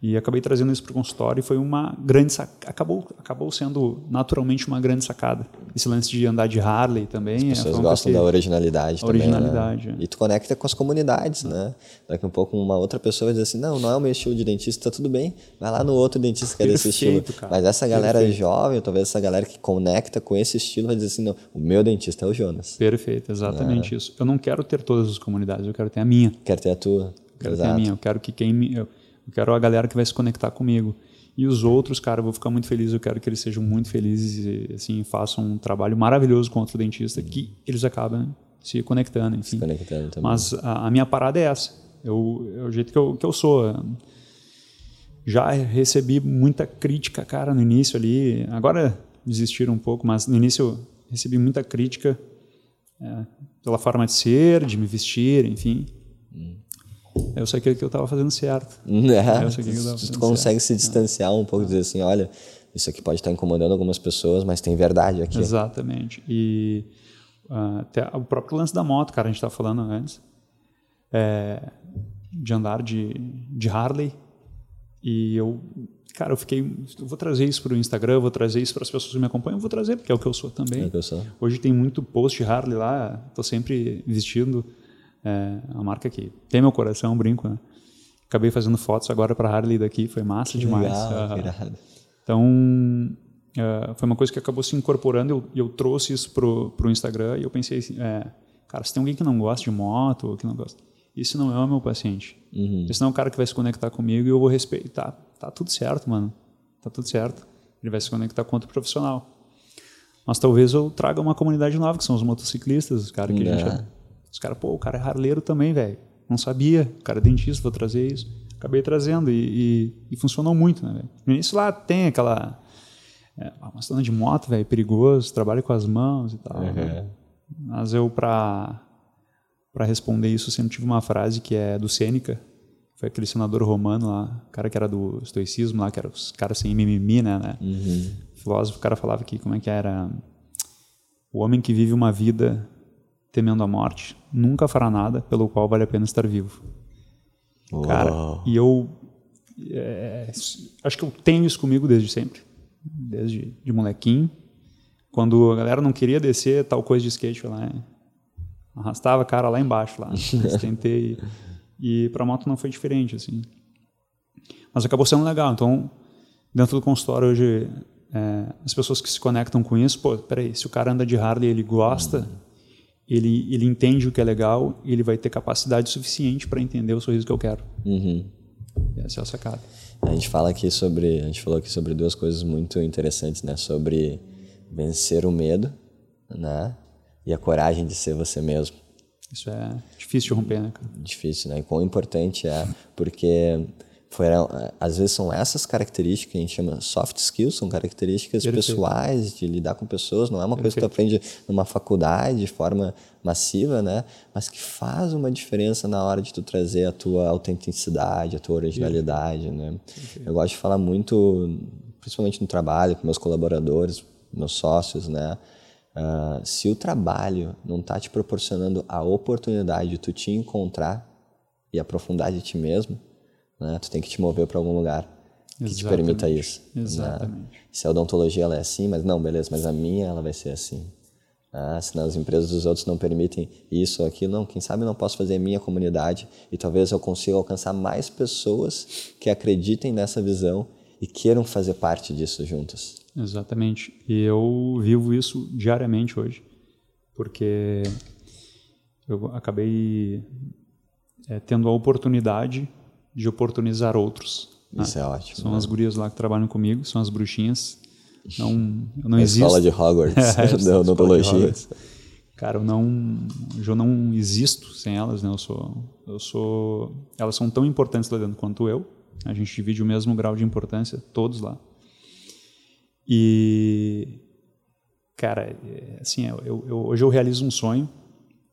e acabei trazendo isso para o consultório e foi uma grande sac... acabou acabou sendo naturalmente uma grande sacada. Esse lance de andar de Harley também. As é, pessoas uma gostam da originalidade também, originalidade, né? é. E tu conecta com as comunidades, né? Daqui um pouco uma outra pessoa vai dizer assim, não, não é o meu estilo de dentista, tá tudo bem. Vai lá no outro dentista que é desse estilo. Cara. Mas essa galera Perfeito. jovem, talvez essa galera que conecta com esse estilo vai dizer assim, não, o meu dentista é o Jonas. Perfeito, exatamente isso. Eu não quero ter todas as comunidades, eu quero ter a minha. Quer ter a tua. Eu quero ter Exato. a minha. Eu quero que quem me, eu, eu quero a galera que vai se conectar comigo. E os outros, cara, eu vou ficar muito feliz. Eu quero que eles sejam muito felizes e assim façam um trabalho maravilhoso com outro dentista que eles acabam se conectando, enfim. Conectando também. Mas a, a minha parada é essa. Eu, é o jeito que eu, que eu sou. Já recebi muita crítica, cara, no início ali. Agora desistiram um pouco, mas no início eu recebi muita crítica é, pela forma de ser, de me vestir, enfim. Eu saquei que eu estava fazendo certo. (laughs) É, Eu sei que eu tava tu, consegue se distanciar um pouco e dizer assim, olha, isso aqui pode estar incomodando algumas pessoas, mas tem verdade aqui. Exatamente. E ah, até o próprio lance da moto, cara, a gente estava falando antes, é, de andar de, de Harley. E eu, cara, eu fiquei, eu vou trazer isso para o Instagram, vou trazer isso para as pessoas que me acompanham, vou trazer, porque é o que eu sou também. É o que eu sou. Hoje tem muito post Harley lá, tô sempre vestindo é, a marca que tem meu coração, brinco, né? Acabei fazendo fotos agora para Harley daqui, foi massa demais. Legal, que irado. Então, eh, foi uma coisa que acabou se incorporando e eu, eu trouxe isso pro, pro Instagram e eu pensei assim, é, cara, se tem alguém que não gosta de moto que não gosta, esse não é o meu paciente. Esse não é o cara que vai se conectar comigo e eu vou respeitar. Tá tudo certo, mano. Tá tudo certo. Ele vai se conectar com outro profissional. Mas talvez eu traga uma comunidade nova, que são os motociclistas, os caras que a gente... Os caras, pô, o cara é harleiro também, velho. Não sabia. O cara é dentista, vou trazer isso. Acabei trazendo e, e- e funcionou muito, né, velho? No início lá tem aquela... É, ah, tô andando de moto, velho, perigoso, trabalho com as mãos e tal. né? Mas eu, pra, pra responder isso, sempre tive uma frase que é do Sêneca, foi aquele senador romano lá, cara que era do estoicismo lá, que era os caras sem mimimi, né? né? Filósofo, o cara falava que, como é que era? O homem que vive uma vida temendo a morte nunca fará nada pelo qual vale a pena estar vivo. Cara, Uau. e eu é, acho que eu tenho isso comigo desde sempre, desde de molequinho. Quando a galera não queria descer tal coisa de skate, lá arrastava a cara lá embaixo lá, (laughs) tentei e para moto não foi diferente assim. Mas acabou sendo legal. Então, dentro do consultório hoje, é, as pessoas que se conectam com isso, pô, peraí, se o cara anda de Harley, ele gosta, ele, ele entende o que é legal, ele vai ter capacidade suficiente para entender o sorriso que eu quero. Uhum. Essa é a sacada. A gente fala aqui sobre, a gente falou aqui sobre duas coisas muito interessantes, né? Sobre vencer o medo, né? E a coragem de ser você mesmo. Isso é difícil de romper, né, cara? Difícil, né? E quão importante é, porque foram, às vezes são essas características que a gente chama soft skills, são características Perfeito. pessoais de lidar com pessoas, não é uma coisa que tu aprende numa faculdade de forma massiva, né? Mas que faz uma diferença na hora de tu trazer a tua autenticidade, a tua originalidade, né? Eu gosto de falar muito, principalmente no trabalho, com meus colaboradores, meus sócios, né? Ah, se o trabalho não está te proporcionando a oportunidade de tu te encontrar e aprofundar de ti mesmo, né? Tu tem que te mover para algum lugar que te Exatamente. permita isso. né? Exatamente. Se a odontologia ela é assim, mas não, beleza, mas a minha ela vai ser assim. Ah, se as empresas dos outros não permitem isso ou aquilo, não, quem sabe eu não posso fazer a minha comunidade e talvez eu consiga alcançar mais pessoas que acreditem nessa visão e queiram fazer parte disso juntas. Exatamente. E eu vivo isso diariamente hoje, porque eu acabei é, tendo a oportunidade de oportunizar outros. Né? Isso né? é ótimo. São né? as gurias lá que trabalham comigo, são as bruxinhas. Não, eu não existo. escola de Hogwarts, (laughs) é, (laughs) da odontologia. Cara, eu não, eu não existo sem elas, né? Eu sou, eu sou, elas são tão importantes lá dentro quanto eu. A gente divide o mesmo grau de importância, todos lá. E, cara, assim, eu, eu, hoje eu realizo um sonho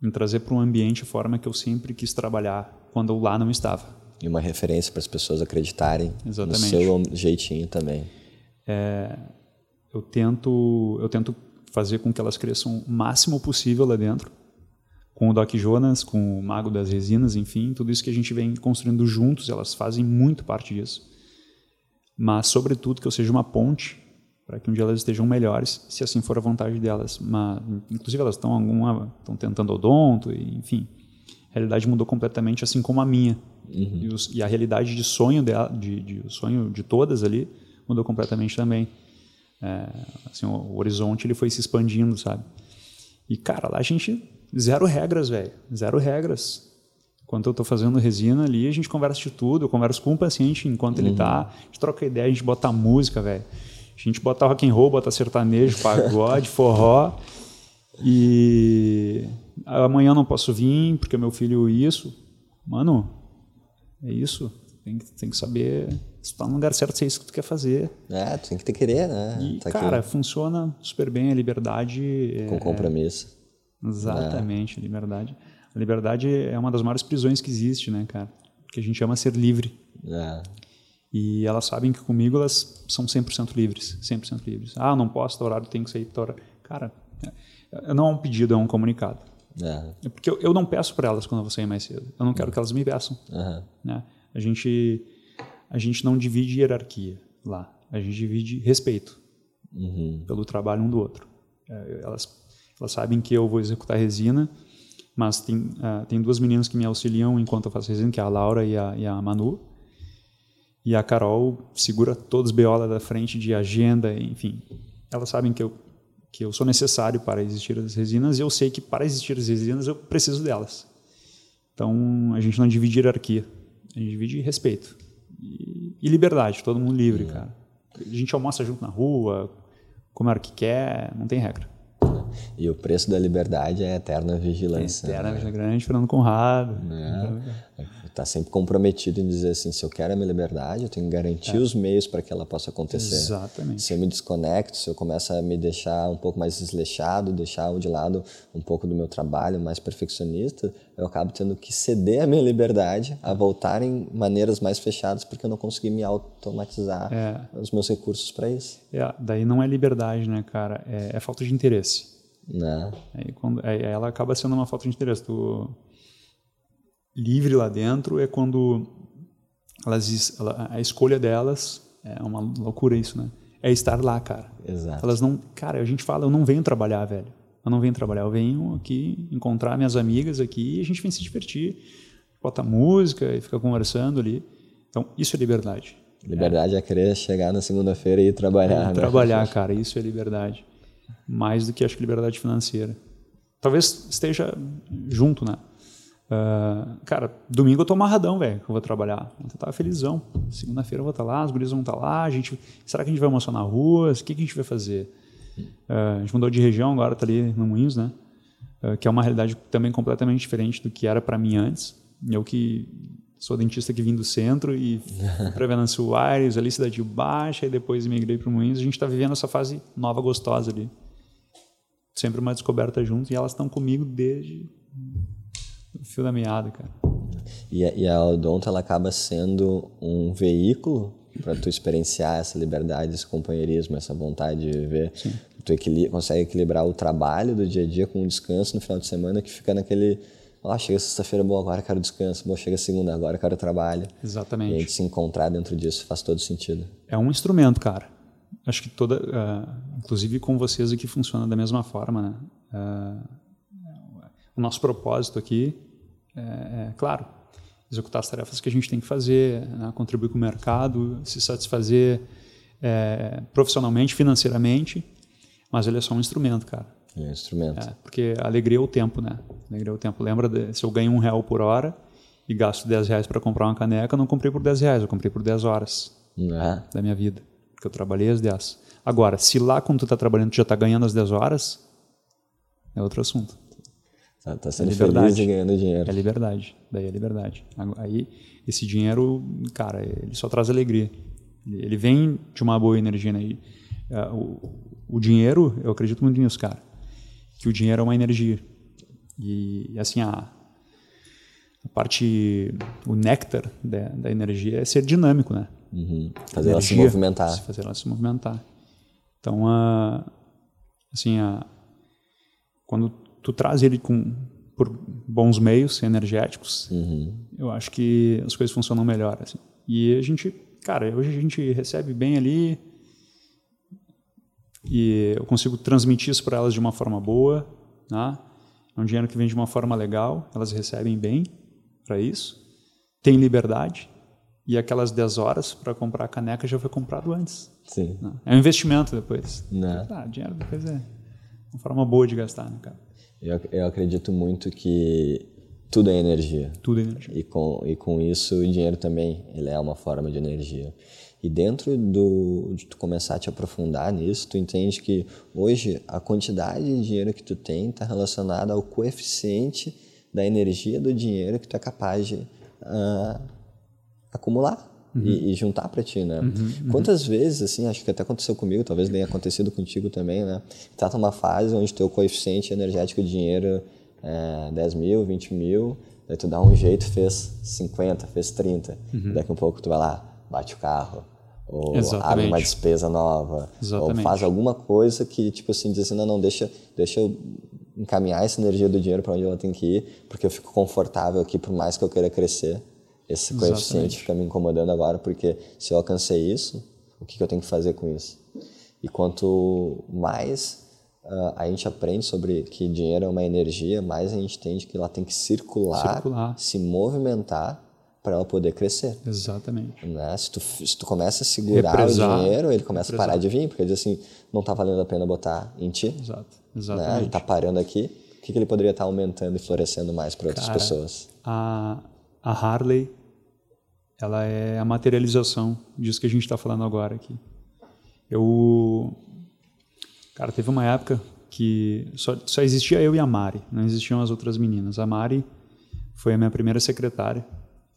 em trazer para um ambiente a forma que eu sempre quis trabalhar quando eu lá não estava. E uma referência para as pessoas acreditarem Exatamente. no seu jeitinho também. É, eu tento eu tento fazer com que elas cresçam o máximo possível lá dentro com o Doc Jonas, com o Mago das Resinas, enfim, tudo isso que a gente vem construindo juntos, elas fazem muito parte disso. Mas, sobretudo, que eu seja uma ponte para que um dia elas estejam melhores, se assim for a vontade delas. Mas, inclusive, elas estão alguma estão tentando odonto, enfim. A realidade mudou completamente, assim como a minha. Uhum. E, os, e, a realidade de sonho dela, de, de, o sonho de todas ali mudou completamente também. É, assim, o, o, horizonte ele foi se expandindo, sabe? E cara, lá a gente zero regras, velho, zero regras. Enquanto eu estou fazendo resina ali, a gente conversa de tudo. Eu converso com o paciente enquanto uhum. ele está, a gente troca ideia, a gente bota música, velho. A gente bota rock and roll, bota sertanejo, (laughs) pagode, forró. E amanhã não posso vir porque meu filho isso. Mano, é isso. Tem que, tem que saber se tá no lugar certo, se é isso que tu quer fazer. É, tu tem que ter querer, né? E, tá cara, aqui. funciona super bem a liberdade. Com é, compromisso. Exatamente, é. liberdade. A liberdade é uma das maiores prisões que existe, né, cara? Porque a gente ama ser livre. É. E elas sabem que comigo elas são 100% livres, 100% livres. Ah, não posso, tal horário tem que sair, tal horário. Cara, não é um pedido, é um comunicado. É. é porque eu, eu não peço para elas quando eu vou sair mais cedo. Eu não quero que elas me peçam. Uhum. Né? A gente a gente não divide hierarquia lá. A gente divide respeito uhum. pelo trabalho um do outro. É, elas, elas sabem que eu vou executar resina, mas tem, uh, tem duas meninas que me auxiliam enquanto eu faço resina, que é a Laura e a, e a Manu. E a Carol segura todos os BO da frente de agenda, enfim. Elas sabem que eu, que eu sou necessário para existir as resinas e eu sei que para existir as resinas eu preciso delas. Então a gente não divide hierarquia, a gente divide respeito e, e liberdade, todo mundo livre, uhum. cara. A gente almoça junto na rua, come a hora que quer, não tem regra. E o preço da liberdade é a eterna vigilância. É eterna né? vigilância, grande Fernando Conrado. É. Está sempre comprometido em dizer assim, se eu quero a minha liberdade, eu tenho que garantir é. os meios para que ela possa acontecer. Exatamente. Se eu me desconecto, se eu começo a me deixar um pouco mais desleixado, deixar de lado um pouco do meu trabalho mais perfeccionista, eu acabo tendo que ceder a minha liberdade a voltar em maneiras mais fechadas porque eu não consegui me automatizar é. os meus recursos para isso. É, daí não é liberdade, né, cara? É, é falta de interesse. Né? Aí, quando, aí ela acaba sendo uma falta de interesse. Tu livre lá dentro é quando elas, a escolha delas é uma loucura isso, né? É estar lá, cara. Exato. Elas não, cara, a gente fala, eu não venho trabalhar, velho. Eu não venho trabalhar, eu venho aqui encontrar minhas amigas aqui e a gente vem se divertir. Bota música e fica conversando ali. Então, isso é liberdade. Liberdade é, é querer chegar na segunda-feira e ir trabalhar. É, né? Trabalhar, cara, isso é liberdade. Mais do que acho que liberdade financeira. Talvez esteja junto, né? Uh, cara, domingo eu tô amarradão, velho, que eu vou trabalhar. Eu tava felizão. Segunda-feira eu vou estar tá lá, os guris vão estar tá lá. A gente, será que a gente vai almoçar na rua? O que, que a gente vai fazer? Uh, a gente mudou de região, agora tá ali no Moinhos, né? Uh, que é uma realidade também completamente diferente do que era para mim antes. Eu que sou dentista que vim do centro e (laughs) para Venâncio Aires, ali Cidade Baixa, e depois migrei para o Moinhos. A gente está vivendo essa fase nova, gostosa ali. Sempre uma descoberta junto e elas estão comigo desde o fio da meada, cara. E, e a Odonto ela acaba sendo um veículo para tu experienciar essa liberdade, esse companheirismo, essa vontade de viver. Sim. Tu equil consegue equilibrar o trabalho do dia a dia com o descanso no final de semana que fica naquele ah, chega sexta-feira, bom, agora quero descanso, bom, chega segunda, agora quero trabalho. Exatamente. E a gente se encontrar dentro disso faz todo sentido. É um instrumento, cara. Acho que toda, uh, inclusive com vocês aqui funciona da mesma forma, né? Uh, o nosso propósito aqui é, é, claro, executar as tarefas que a gente tem que fazer, né? contribuir com o mercado, se satisfazer é, profissionalmente, financeiramente, mas ele é só um instrumento, cara. É um instrumento. É, porque alegria é o tempo, né? Alegria é o tempo. Lembra de, se eu ganho um real por hora e gasto 10 reais para comprar uma caneca, eu não comprei por 10 reais, eu comprei por 10 horas é. da minha vida. Porque eu trabalhei as 10. Agora, se lá quando tu está trabalhando tu já está ganhando as 10 horas, é outro assunto. Tá, tá sendo é feliz e ganhando dinheiro. É liberdade. Daí é liberdade. Aí, esse dinheiro, cara, ele só traz alegria. Ele vem de uma boa energia, né? Uh, o, o dinheiro, eu acredito muito nisso, cara. Que o dinheiro é uma energia. E, assim, a, a parte, o néctar da, da, energia é ser dinâmico, né? Uhum. Fazer energia, ela se movimentar. Fazer ela se movimentar. Então, uh, assim, uh, quando tu traz ele com por bons meios energéticos, uhum. eu acho que as coisas funcionam melhor. Assim. E a gente, cara, hoje a gente recebe bem ali e eu consigo transmitir isso para elas de uma forma boa, né? É um dinheiro que vem de uma forma legal, elas recebem bem para isso, tem liberdade e aquelas 10 horas para comprar a caneca já foi comprado antes. Sim. Né? É um investimento depois. Né? Ah, dinheiro depois é uma forma boa de gastar, né, cara? Eu, eu acredito muito que tudo é energia. Tudo é energia. E com, e com isso o dinheiro também ele é uma forma de energia. E dentro do, de tu começar a te aprofundar nisso, tu entende que hoje a quantidade de dinheiro que tu tem está relacionada ao coeficiente da energia do dinheiro que tu é capaz de uh, acumular uhum. e, e, juntar para ti, né? Uhum, uhum. Quantas vezes, assim, acho que até aconteceu comigo, talvez tenha acontecido contigo também, né? Tá numa fase onde teu coeficiente energético de dinheiro é 10 mil, 20 mil, daí tu dá um jeito, fez 50, fez 30. Uhum. Daqui a um pouco tu vai lá, bate o carro, ou Exatamente. abre uma despesa nova, Exatamente. ou faz alguma coisa que, tipo assim, diz assim, não, não, deixa, deixa eu encaminhar essa energia do dinheiro para onde ela tem que ir, porque eu fico confortável aqui por mais que eu queira crescer. Esse Exatamente. coeficiente fica me incomodando agora, porque se eu alcancei isso, o que, que eu tenho que fazer com isso? E quanto mais uh, a gente aprende sobre que dinheiro é uma energia, mais a gente entende que ela tem que circular, circular. se movimentar para ela poder crescer. Exatamente. Né? Se, tu, se tu começa a segurar Represar, o dinheiro, ele começa represar. a parar de vir, porque ele diz assim, não está valendo a pena botar em ti. Exato. Exatamente. Né? Ele está parando aqui, o que, que ele poderia estar tá aumentando e florescendo mais para outras Cara, pessoas? A, a Harley ela é a materialização disso que a gente está falando agora aqui. Eu, cara, teve uma época que só, só existia eu e a Mari, não existiam as outras meninas. A Mari foi a minha primeira secretária,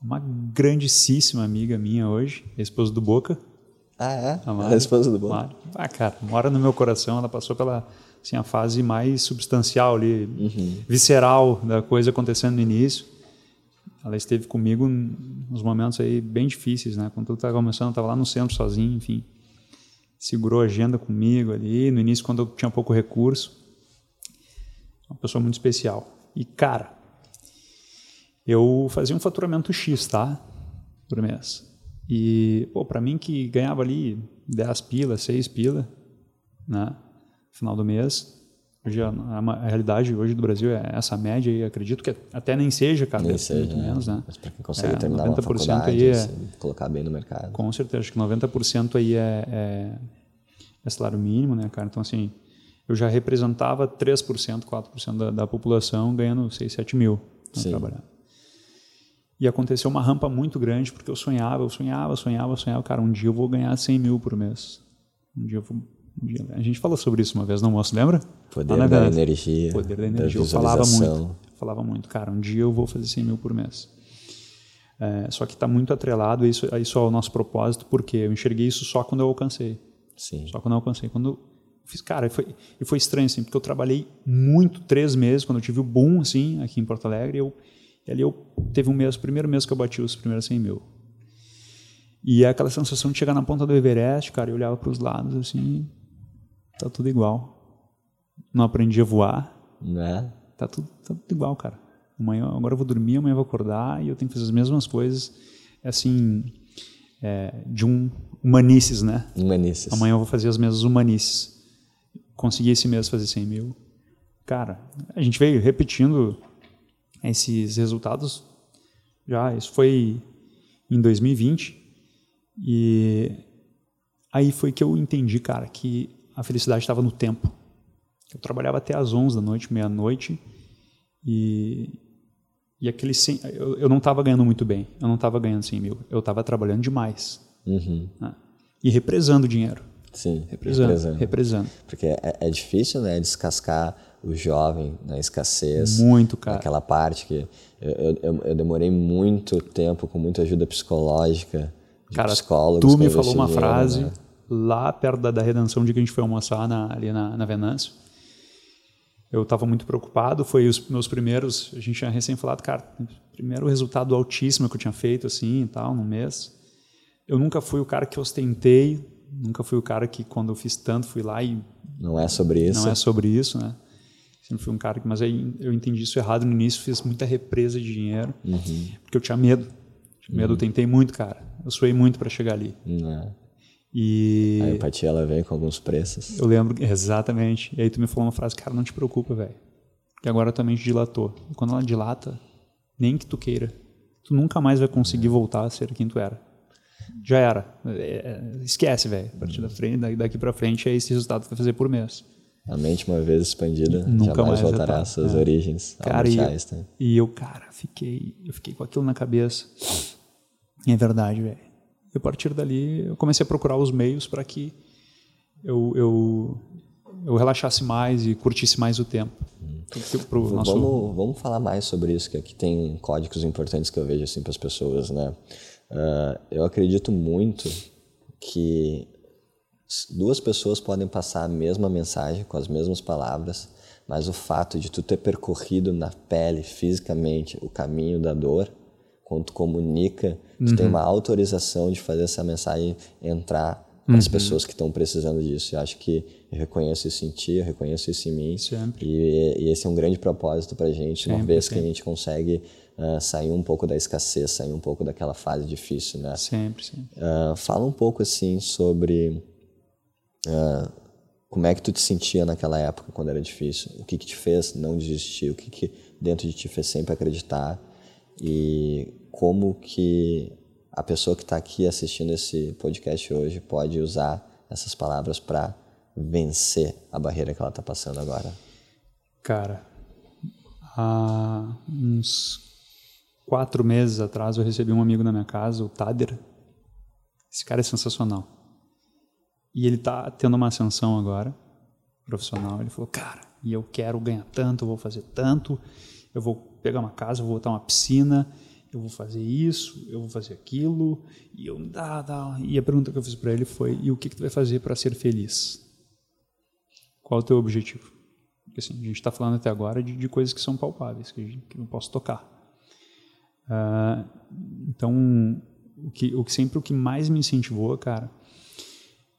uma grandíssima amiga minha hoje, esposa do Boca. Ah, é? A, Mari, a esposa do Boca. Mari. Ah, cara, mora no meu coração, ela passou pela assim, a fase mais substancial ali, uhum. visceral da coisa acontecendo no início ela esteve comigo nos momentos aí bem difíceis, né? Quando tudo estava começando, eu estava lá no centro sozinho, enfim. Segurou a agenda comigo ali, no início quando eu tinha pouco recurso. Uma pessoa muito especial. E, cara, eu fazia um faturamento X, tá? Por mês. E, pô, para mim que ganhava ali 10 pila, 6 pila, né? Final do mês, Hoje a, a, realidade hoje do Brasil é essa média e acredito que até nem seja, cara, nem seja, muito né? menos, né? Mas para quem consegue é, terminar uma faculdade, aí é, assim, colocar bem no mercado. Com certeza, acho que 90% aí é, é, é, salário mínimo, né, cara? Então, assim, eu já representava 3%, 4% da, da população ganhando 6, 7 mil né, trabalhando. E aconteceu uma rampa muito grande porque eu sonhava, eu sonhava, sonhava, sonhava, cara, um dia eu vou ganhar 100 mil por mês. Um dia eu vou a gente falou sobre isso uma vez no almoço, lembra? Poder da energia. Poder da energia. Da eu falava muito. Falava muito, cara, um dia eu vou fazer 100 mil por mês. É, só que está muito atrelado a isso, a isso ao nosso propósito, porque eu enxerguei isso só quando eu alcancei. Sim. Só quando eu alcancei. Quando eu fiz, cara, e foi, e foi estranho, assim, porque eu trabalhei muito, três meses, quando eu tive o boom, assim, aqui em Porto Alegre, eu, e ali eu teve um mês, o primeiro mês que eu bati os primeiros 100 mil. E é aquela sensação de chegar na ponta do Everest, cara, e olhava para os lados, assim, Tá tudo igual. Não aprendi a voar. Né? Tá tudo, tá tudo igual, cara. Amanhã, agora eu vou dormir, amanhã eu vou acordar e eu tenho que fazer as mesmas coisas. É assim, é, de um humanices, né? Humanices. Amanhã eu vou fazer as mesmas humanices. Consegui esse mês fazer 100 mil. cara, a gente veio repetindo esses resultados já, isso foi em 2020 e aí foi que eu entendi, cara, que a felicidade estava no tempo. Eu trabalhava até às 11 da noite, meia-noite e e aquele eu, eu não estava ganhando muito bem, eu não estava ganhando 100 mil, eu estava trabalhando demais uhum. né? e represando dinheiro. Sim, represando. Represando. represando. Porque é, é, difícil, né, descascar o jovem na escassez. Muito, cara. Aquela parte que eu, eu, eu, demorei muito tempo com muita ajuda psicológica cara. Tu me falou uma frase né? Lá perto da, da redenção de que a gente foi almoçar na, ali na, na Venâncio. Eu estava muito preocupado, foi os meus primeiros, a gente tinha recém falado, cara, primeiro resultado altíssimo que eu tinha feito assim e tal, no mês. Eu nunca fui o cara que ostentei nunca fui o cara que quando eu fiz tanto fui lá e não é sobre isso. Não é sobre isso, né? Sempre fui um cara que, mas aí eu entendi isso errado no início, fiz muita represa de dinheiro, uhum. porque eu tinha medo. Tinha medo, uhum. eu tentei muito, cara. Eu suei muito para chegar ali. É. E a empatia ela vem com alguns preços. Eu lembro exatamente. E aí tu me falou uma frase, cara, não te preocupa, velho. Que agora tua mente dilatou. E quando ela dilata, nem que tu queira, tu nunca mais vai conseguir é. voltar a ser quem tu era já era. É, é, esquece, velho. A partir da frente, daqui para frente é esse resultado que vai fazer por mês. A mente, uma vez expandida, Nunca jamais mais voltará às suas é. origens. Cara, e, e, eu, cara, fiquei, eu fiquei com aquilo na cabeça. E é verdade, velho. E a partir dali, eu comecei a procurar os meios para que eu, eu, eu relaxasse mais e curtisse mais o tempo. Hum. Nosso... vamos, vamos falar mais sobre isso, que aqui tem códigos importantes que eu vejo assim para as pessoas, né? Uh, eu acredito muito que duas pessoas podem passar a mesma mensagem com as mesmas palavras, mas o fato de tu ter percorrido na pele, fisicamente, o caminho da dor, quando tu comunica, tu uhum. tem uma autorização de fazer essa mensagem entrar para as uhum. pessoas que estão precisando disso. Eu acho que eu reconheço isso em ti, eu reconheço isso em mim. Sempre. E, e esse é um grande propósito para a gente, sempre, uma vez que a gente consegue uh, sair um pouco da escassez, sair um pouco daquela fase difícil, né? Sempre, sempre. Uh, fala um pouco, assim, sobre uh, como é que tu te sentia naquela época, quando era difícil. O que que te fez não desistir? O que que dentro de ti fez sempre acreditar? E como que a pessoa que está aqui assistindo esse podcast hoje pode usar essas palavras para vencer a barreira que ela está passando agora? Cara, há uns quatro meses atrás eu recebi um amigo na minha casa, o Tader. Esse cara é sensacional. E ele tá tendo uma ascensão agora, profissional. Ele falou, cara, e eu quero ganhar tanto, eu vou fazer tanto, eu vou pegar uma casa, vou botar uma piscina, eu vou fazer isso, eu vou fazer aquilo. E eu, dá, dá. E a pergunta que eu fiz para ele foi, e o que, que tu vai fazer para ser feliz? Qual é o teu objetivo? Porque assim, a gente está falando até agora de, de, coisas que são palpáveis, que, que não posso tocar. Uh, então, o que, o que sempre o que mais me incentivou, cara,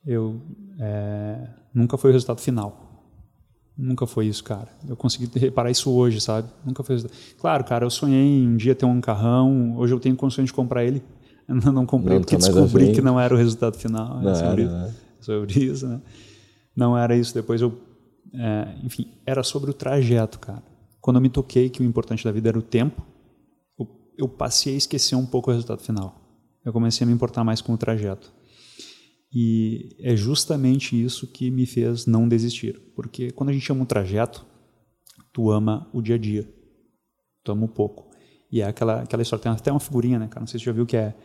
eu é, nunca foi o resultado final. Nunca foi isso, cara. Eu consegui reparar isso hoje, sabe? Nunca foi. Claro, cara, eu sonhei um dia ter um carrão. Hoje eu tenho condições de comprar ele. (laughs) Eu não comprei não, porque tá descobri que não era o resultado final. Não, é sobre, não, isso, sobre isso, né? Não era isso. Depois eu, é, enfim, era sobre o trajeto, cara. Quando eu me toquei que o importante da vida era o tempo, eu passei a esquecer um pouco o resultado final. Eu comecei a me importar mais com o trajeto. E é justamente isso que me fez não desistir. Porque quando a gente ama um trajeto, tu ama o dia a dia. Tu ama o pouco. E é aquela, aquela história, tem até uma figurinha, né, cara? Não sei se você já viu que é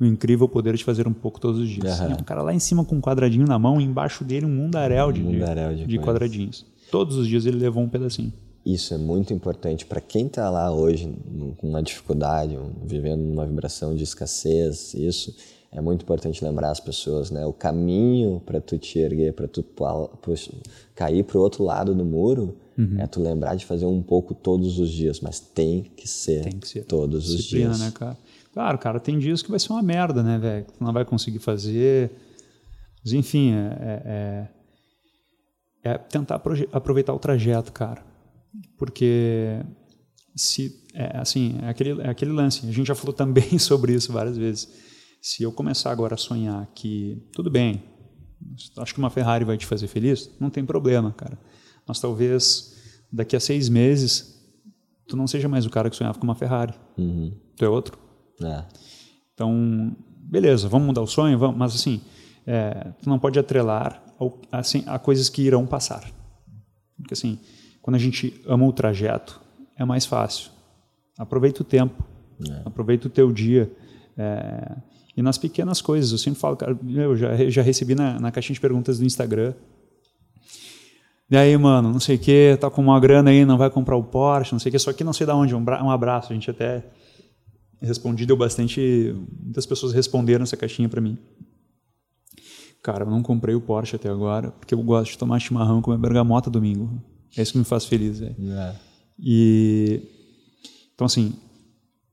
o incrível poder de fazer um pouco todos os dias. Uhum. um cara lá em cima com um quadradinho na mão, e embaixo dele um mundaréu de, um mundaréu de, de quadradinhos. Todos os dias ele levou um pedacinho. Isso é muito importante para quem está lá hoje com uma dificuldade, vivendo uma vibração de escassez. Isso é muito importante lembrar as pessoas, né? O caminho para tu te erguer, para tu cair para o outro lado do muro, uhum. é tu lembrar de fazer um pouco todos os dias, mas tem que ser, tem que ser. todos os dias. né, cara? Claro, cara, tem dias que vai ser uma merda, né, velho? Tu não vai conseguir fazer. Mas enfim, é, é, é tentar aproveitar o trajeto, cara porque se é assim é aquele é aquele lance a gente já falou (laughs) também sobre isso várias vezes se eu começar agora a sonhar que tudo bem acho que uma Ferrari vai te fazer feliz não tem problema cara mas talvez daqui a seis meses, tu não seja mais o cara que sonhava com uma Ferrari. Uhum. Tu é outro. É. Então, beleza, vamos mudar o sonho, vamos, mas assim, é, tu não pode atrelar ao, assim, a coisas que irão passar. Porque assim, quando a gente ama o trajeto, é mais fácil. Aproveita o tempo, É. aproveita o teu dia. é, e nas pequenas coisas, eu sempre falo, cara, eu já, já recebi na, na caixinha de perguntas do Instagram. E aí, mano, não sei o que, tá com uma grana aí, não vai comprar o Porsche, não sei o que, só que não sei de onde, um, um abraço, a gente até respondi, deu bastante, muitas pessoas responderam essa caixinha para mim. Cara, eu não comprei o Porsche até agora, porque eu gosto de tomar chimarrão e comer bergamota domingo. É isso que me faz feliz, velho. É. E então assim,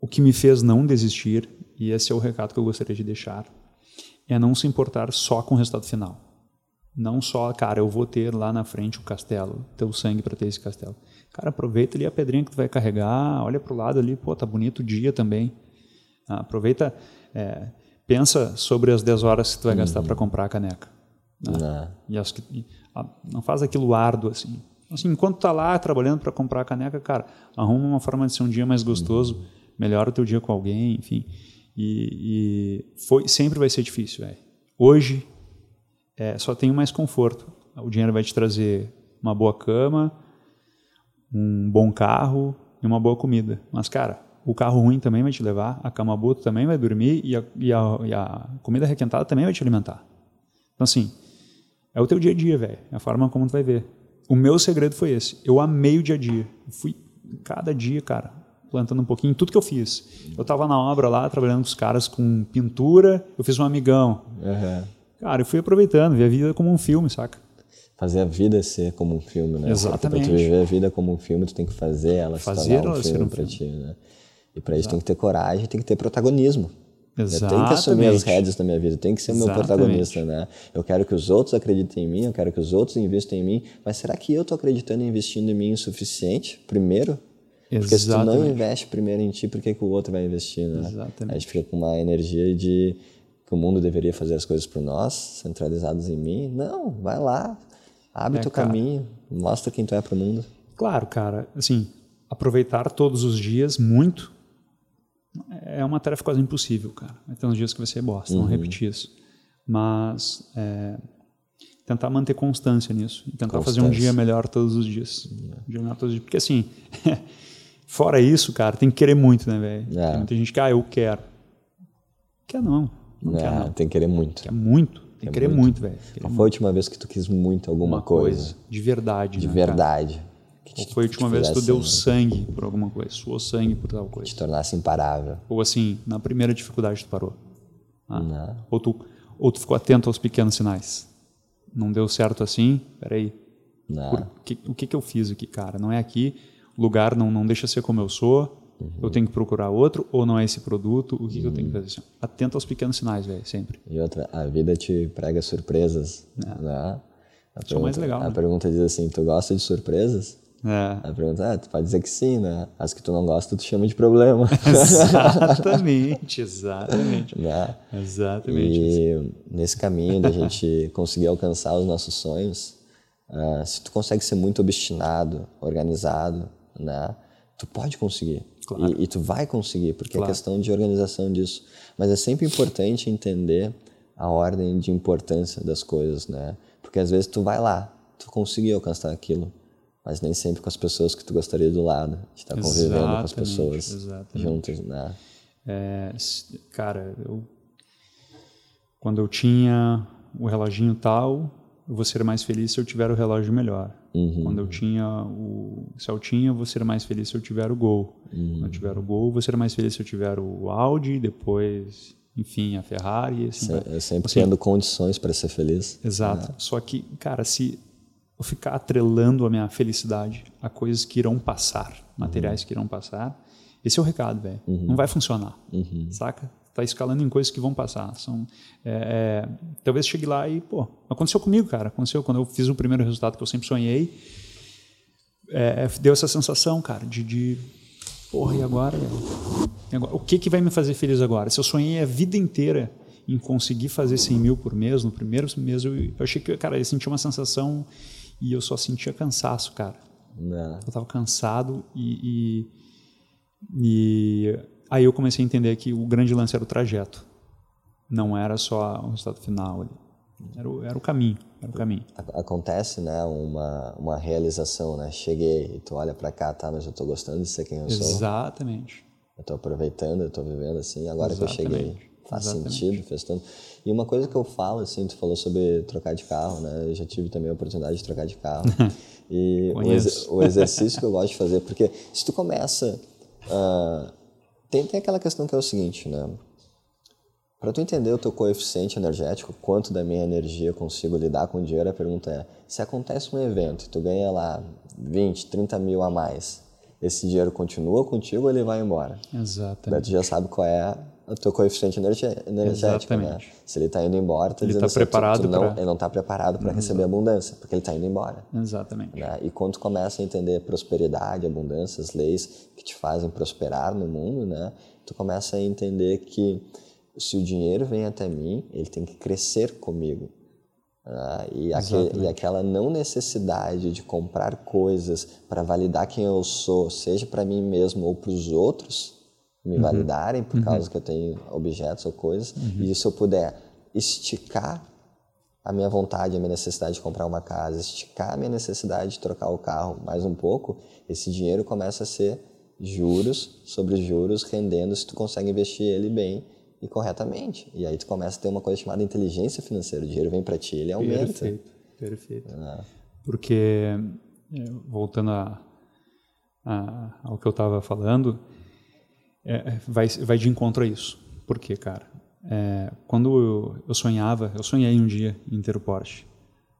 o que me fez não desistir, e esse é o recado que eu gostaria de deixar, é não se importar só com o resultado final. Não só, cara, eu vou ter lá na frente o castelo, ter o sangue para ter esse castelo. Cara, aproveita ali a pedrinha que tu vai carregar, olha pro lado ali, pô, tá bonito o dia também. Ah, aproveita, é, pensa sobre as 10 horas que tu vai gastar para comprar a caneca. É. E acho que e, ah, não faz aquilo árduo assim. Assim, enquanto tá lá trabalhando para comprar a caneca, cara, arruma uma forma de ser um dia mais gostoso, melhora o teu dia com alguém, enfim. E, e foi sempre vai ser difícil, velho. Hoje é, só tenho mais conforto. O dinheiro vai te trazer uma boa cama, um bom carro e uma boa comida. Mas, cara, o carro ruim também vai te levar, a cama boa também vai dormir e a, e a, e a comida requentada também vai te alimentar. Então, assim, é o teu dia a dia, velho. É a forma como tu vai ver. O meu segredo foi esse. Eu amei o dia a dia. Eu fui cada dia, cara, plantando um pouquinho em tudo que eu fiz. Eu tava na obra lá, trabalhando com os caras com pintura, eu fiz um amigão. Uhum. Cara, eu fui aproveitando, vi a vida como um filme, saca? Fazer a vida ser como um filme, né? Exatamente. Pra tu viver a vida como um filme, tu tem que fazer ela Fazer se tornar um ela filme um pra filme. ti, né? E pra isso tem que ter coragem, tem que ter protagonismo. Eu tenho que Exatamente. assumir as rédeas da minha vida, tenho que ser o meu Exatamente. protagonista, né? Eu quero que os outros acreditem em mim, eu quero que os outros investam em mim, mas será que eu tô acreditando e investindo em mim o suficiente primeiro? Porque se tu não investe primeiro em ti, por que, que o outro vai investir, né? Exatamente. A gente fica com uma energia de que o mundo deveria fazer as coisas por nós, centralizadas em mim. Não, vai lá, abre É, teu cara. caminho, mostra quem tu é pro mundo. Claro, cara, assim, aproveitar todos os dias muito é uma tarefa quase impossível, cara. Vai ter uns dias que vai ser bosta, Uhum. não repetir isso. Mas é, tentar manter constância nisso. Tentar fazer um Constância. dia melhor todos os dias. Um dia melhor todos os dias. Porque assim, (laughs) fora isso, cara, tem que querer muito, né, velho? É. Tem muita gente que, ah, eu quero. Quer não. Não quer Ah, não. tem que querer muito. Quer muito. Tem que querer muito, velho. Querer Qual foi a última vez que tu quis muito alguma uma coisa? coisa. De verdade, De né, cara? verdade. Que Qual foi a última vez que tu deu né, sangue por alguma coisa? Suou sangue por tal coisa? Te tornasse imparável. Ou assim, na primeira dificuldade tu parou. Ah. Ou, tu, ou tu ficou atento aos pequenos sinais. Não deu certo assim? Peraí. Né? Por que, o que, que eu fiz aqui, cara? Não é aqui. Lugar não, não deixa ser como eu sou. Eu tenho que procurar outro. Ou não é esse produto. O que, que eu tenho que fazer? Assim, atento aos pequenos sinais, velho. Sempre. E outra, a vida te prega surpresas. Né? A Isso é o mais legal, A né? pergunta diz assim: tu gosta de surpresas? É. A pergunta ah, tu pode dizer que sim, né? As que tu não gosta, tu chama de problema. (laughs) Exatamente, exatamente. né? Exatamente. E nesse caminho da gente conseguir alcançar os nossos sonhos, ah, se tu consegue ser muito obstinado, organizado, né? Tu pode conseguir. Claro. E, e tu vai conseguir, porque Claro. é questão de organização disso. Mas é sempre importante entender a ordem de importância das coisas, né? Porque às vezes tu vai lá, tu conseguiu alcançar aquilo, mas nem sempre com as pessoas que tu gostaria do lado, de estar convivendo com as Exatamente, pessoas exatamente. juntos, né? É, cara, eu, quando eu tinha o reloginho tal, eu vou ser mais feliz se eu tiver o relógio melhor. Quando eu tinha o Celtinha, eu vou ser mais feliz se eu tiver o Gol. Quando eu tiver o Gol, eu vou ser mais feliz se eu tiver o Audi, depois, enfim, a Ferrari. Assim, vai. Eu sempre Assim, tendo condições para ser feliz. Exato. Só que, cara, se eu ficar atrelando a minha felicidade a coisas que irão passar, materiais que irão passar, esse é o recado, velho. Não vai funcionar, saca? Tá escalando em coisas que vão passar. São, é, é, talvez chegue lá e, pô, aconteceu comigo, cara. Aconteceu quando eu fiz o primeiro resultado que eu sempre sonhei. É, deu essa sensação, cara, de, de porra, e agora? E agora? O que, que vai me fazer feliz agora? Se eu sonhei a vida inteira em conseguir fazer 100 mil por mês, no primeiro mês eu, eu achei que, cara, eu sentia uma sensação e eu só sentia cansaço, cara. Não. Eu tava cansado e, e, e aí eu comecei a entender que o grande lance era o trajeto. Não era só o resultado final ali. Era o, era o caminho, era o caminho. Acontece, né, uma, uma realização, né? Cheguei e tu olha para cá, tá, mas eu tô gostando de ser quem eu Exatamente. sou. Exatamente. Eu tô aproveitando, eu tô vivendo assim, agora Exatamente. que eu cheguei. Faz Exatamente. sentido, fez tanto. E uma coisa que eu falo, assim, tu falou sobre trocar de carro, né? Eu já tive também a oportunidade de trocar de carro. (laughs) e o, ex o, exercício que eu gosto de fazer, porque se tu começa. Uh, tem, tem aquela questão que é o seguinte, né? Para tu entender o teu coeficiente energético, quanto da minha energia eu consigo lidar com o dinheiro, a pergunta é: se acontece um evento e tu ganha lá 20, 30 mil a mais, esse dinheiro continua contigo ou ele vai embora? Exatamente. Daí tu já sabe qual é o teu coeficiente energético, né? Né? Se ele está indo embora, tá ele está assim, preparado tu, tu não, pra... ele não está preparado para receber abundância, porque ele está indo embora. Exatamente. Né? E quando tu começa a entender prosperidade, abundância, as leis que te fazem prosperar no mundo, né? Tu começa a entender que se o dinheiro vem até mim, ele tem que crescer comigo. Ah, e, aquele, e, aquela não necessidade de comprar coisas para validar quem eu sou, seja para mim mesmo ou para os outros me uhum. validarem por uhum. causa que eu tenho objetos ou coisas, uhum. e se eu puder esticar a minha vontade, a minha necessidade de comprar uma casa, esticar a minha necessidade de trocar o carro mais um pouco, esse dinheiro começa a ser juros sobre juros rendendo se tu consegue investir ele bem e corretamente. E aí tu começa a ter uma coisa chamada inteligência financeira. O dinheiro vem para ti, ele aumenta. Perfeito, perfeito. Ah. Porque, é, voltando a, a, ao que eu estava falando, é, é, vai, vai de encontro a isso. Por quê, cara? É, quando eu, eu, sonhava, eu sonhei um dia em ter o Porsche,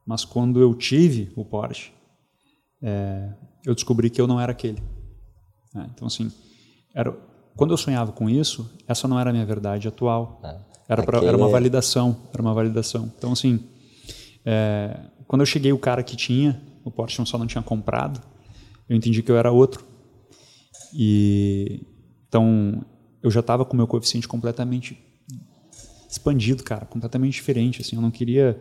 mas quando eu tive o Porsche, é, eu descobri que eu não era aquele. É, então, assim, era, quando eu sonhava com isso, essa não era a minha verdade atual. Ah, era, pra, era uma validação, era uma validação. Então, assim, é, quando eu cheguei, o cara que tinha, o Porsche só não tinha comprado, eu entendi que eu era outro. E então eu já estava com o meu coeficiente completamente expandido, cara, completamente diferente. Assim, eu não queria.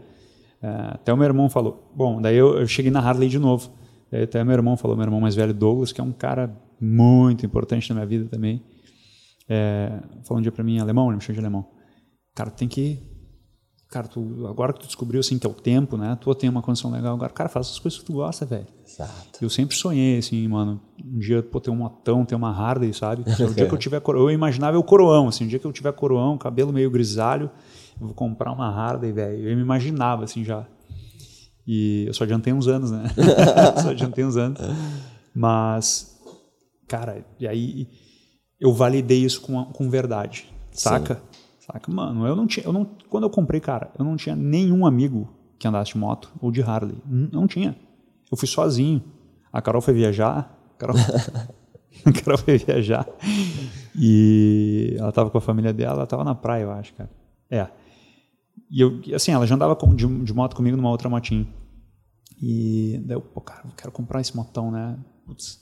É, até o meu irmão falou. Bom, daí eu, eu cheguei na Harley de novo. Daí até meu irmão falou, meu irmão mais velho, Douglas, que é um cara muito importante na minha vida também é, falou um dia para mim, alemão, ele me chama de alemão. Cara, tem que. Cara, tu, agora que tu descobriu assim, que é o tempo, né? Tu tem uma condição legal agora. Cara, faz as coisas que tu gosta, velho. Exato. Eu sempre sonhei, assim, mano, um dia pô, ter um motão, ter uma Harley, sabe? (laughs) O dia que eu tiver coroão, eu imaginava o coroão, assim, um dia que eu tiver coroão, cabelo meio grisalho, eu vou comprar uma Harley, velho. Eu me imaginava, assim, já. E eu só adiantei uns anos, né? (laughs) só adiantei uns anos. Mas, cara, e aí eu validei isso com, com verdade, saca? Sim. Saca? Mano, eu não tinha, eu não, quando eu comprei, cara, eu não tinha nenhum amigo que andasse de moto ou de Harley. Não tinha. Eu fui sozinho. A Carol foi viajar. A Carol, (laughs) a Carol foi viajar. E ela tava com a família dela, ela tava na praia, eu acho, cara. É. E eu, assim, ela já andava de, de, moto comigo numa outra motinha. E daí eu, pô, cara, eu quero comprar esse motão, né? Putz,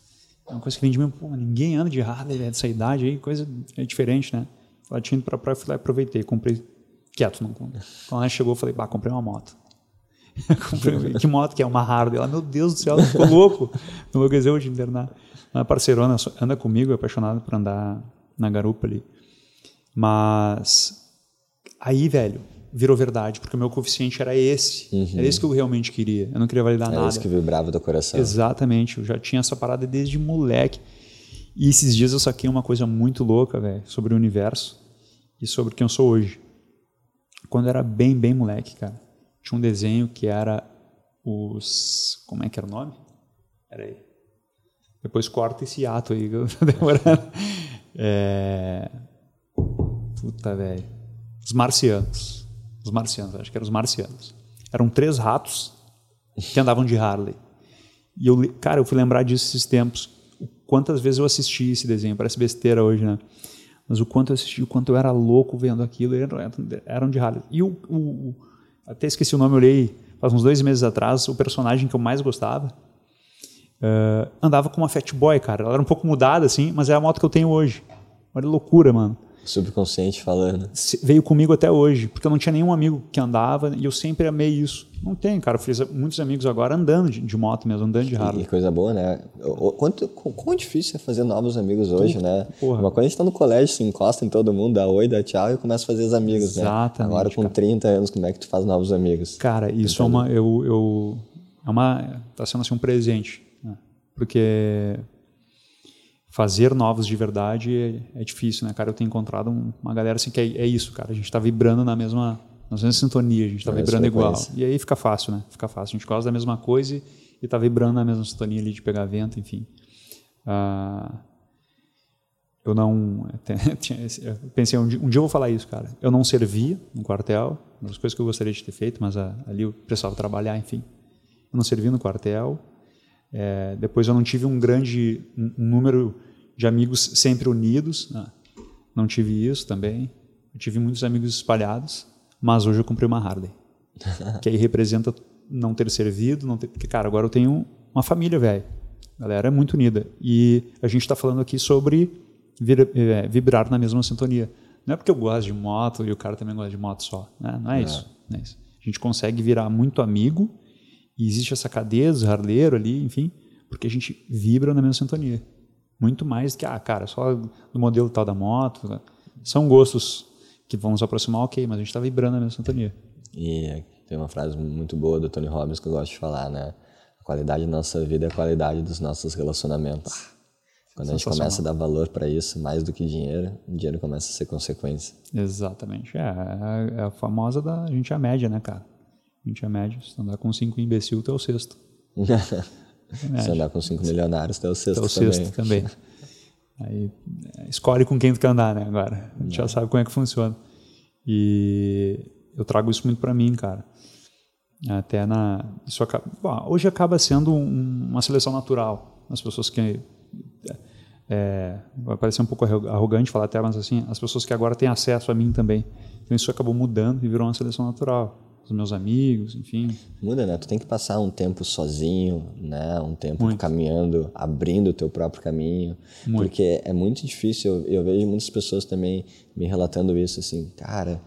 é uma coisa que vem de mim, pô, ninguém anda de Harley dessa idade aí, coisa é diferente, né? Ela tinha ido pra praia, fui lá e aproveitei, comprei quieto. Não, quando ela chegou, eu falei, bah, comprei uma moto. (laughs) comprei, que moto que é? Uma Harley. Ela, meu Deus do céu, ela ficou louco. Enlouqueceu de internar. Uma parceirona anda comigo, é apaixonada por andar na garupa ali. Mas aí, velho, virou verdade, porque o meu coeficiente era esse. Uhum. Era esse que eu realmente queria. Eu não queria validar era nada. Era esse que vibrava do coração. Exatamente. Eu já tinha essa parada desde moleque. E esses dias eu saquei uma coisa muito louca, velho, sobre o universo e sobre quem eu sou hoje. Quando eu era bem, bem moleque, cara, tinha um desenho que era os. Como é que era o nome? Era aí. Depois corta esse ato aí que eu tô (laughs) demorando. É... Puta, velho. Os marcianos. Os marcianos, acho que eram os marcianos. Eram três ratos que andavam de Harley. E eu, cara, eu fui lembrar disso esses tempos. Quantas vezes eu assisti esse desenho, parece besteira hoje, né? Mas o quanto eu assisti, o quanto eu era louco vendo aquilo, eram de Harley. E o, o até esqueci o nome, eu olhei faz uns dois meses atrás, o personagem que eu mais gostava uh, andava com uma Fat Boy, cara. Ela era um pouco mudada, assim, mas é a moto que eu tenho hoje. Olha loucura, mano. Subconsciente falando. Veio comigo até hoje, porque eu não tinha nenhum amigo que andava e eu sempre amei isso. Não tem, cara. Eu fiz muitos amigos agora andando de, de moto mesmo, andando de Harley. E coisa boa, né? O, quanto, quão difícil é fazer novos amigos hoje, né? Porra. Uma coisa a gente tá no colégio, se encosta em todo mundo, dá oi, dá tchau e começa a fazer os amigos, né? Exatamente, né? Agora com cara. 30 anos, como é que tu faz novos amigos? Cara, isso é uma... Eu, eu, é uma... Tá sendo assim um presente, né? Porque fazer novos de verdade é, é, difícil, né, cara? Eu tenho encontrado uma galera assim que é, é isso, cara. A gente tá vibrando na mesma nós temos sintonia, a gente está vibrando igual. E aí fica fácil, né? Fica fácil. A gente gosta da mesma coisa e está vibrando na mesma sintonia ali de pegar vento, enfim. Uh, eu não. (laughs) Eu pensei, um dia, um dia, eu vou falar isso, cara. Eu não servia no quartel, uma das coisas que eu gostaria de ter feito, mas uh, ali eu precisava trabalhar, enfim. Eu não servi no quartel. É, depois eu não tive um grande um, um número de amigos sempre unidos. Né? Não tive isso também. Eu tive muitos amigos espalhados. Mas hoje eu comprei uma Harley. (laughs) que aí representa não ter servido, não ter, porque, cara, agora eu tenho uma família, velho. A galera é muito unida. E a gente está falando aqui sobre vir, é, vibrar na mesma sintonia. Não é porque eu gosto de moto e o cara também gosta de moto só. Né? Não, é, é. Isso, não é isso. A gente consegue virar muito amigo e existe essa cadeia dos harleiros ali, enfim, porque a gente vibra na mesma sintonia. Muito mais do que, ah, cara, só do modelo tal da moto. São gostos que vão nos aproximar, ok, mas a gente está vibrando na mesma sintonia. E tem uma frase muito boa do Tony Robbins que eu gosto de falar, né? A qualidade da nossa vida é a qualidade dos nossos relacionamentos. Ah, Quando a gente começa a dar valor para isso, mais do que dinheiro, o dinheiro começa a ser consequência. Exatamente. É, é, é a famosa da. A gente é a média, né, cara? A gente é a média. Se andar com cinco imbecil, tu é o sexto. (laughs) Se andar com cinco milionários, tu é o sexto, é o também. sexto também. (laughs) Aí é, escolhe com quem tu quer andar, né? Agora, a gente já sabe como é que funciona. E eu trago isso muito para mim, cara. Até na. Isso acaba, bom, hoje acaba sendo um, uma seleção natural. As pessoas que. É, vai parecer um pouco arrogante falar até, mas assim, as pessoas que agora têm acesso a mim também. Então isso acabou mudando e virou uma seleção natural meus amigos, enfim. Muda, né? Tu tem que passar um tempo sozinho, né? Um tempo muito. caminhando, abrindo o teu próprio caminho. Muito. Porque é muito difícil, eu, eu, vejo muitas pessoas também me relatando isso, assim, cara,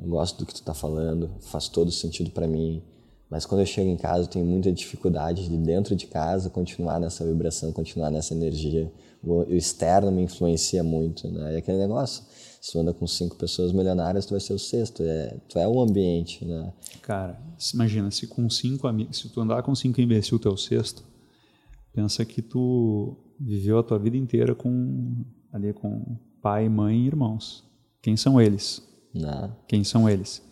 eu gosto do que tu tá falando, faz todo sentido para mim, mas quando eu chego em casa eu tenho muita dificuldade de dentro de casa continuar nessa vibração, continuar nessa energia. O, externo me influencia muito, né? E aquele negócio, se tu anda com cinco pessoas milionárias, tu vai ser o sexto. É, tu é o ambiente, né? Cara, imagina, se com cinco amigos, se tu andar com cinco imbecil, tu é o sexto, pensa que tu viveu a tua vida inteira com ali com pai, mãe e irmãos. Quem são eles? Não. Quem são eles?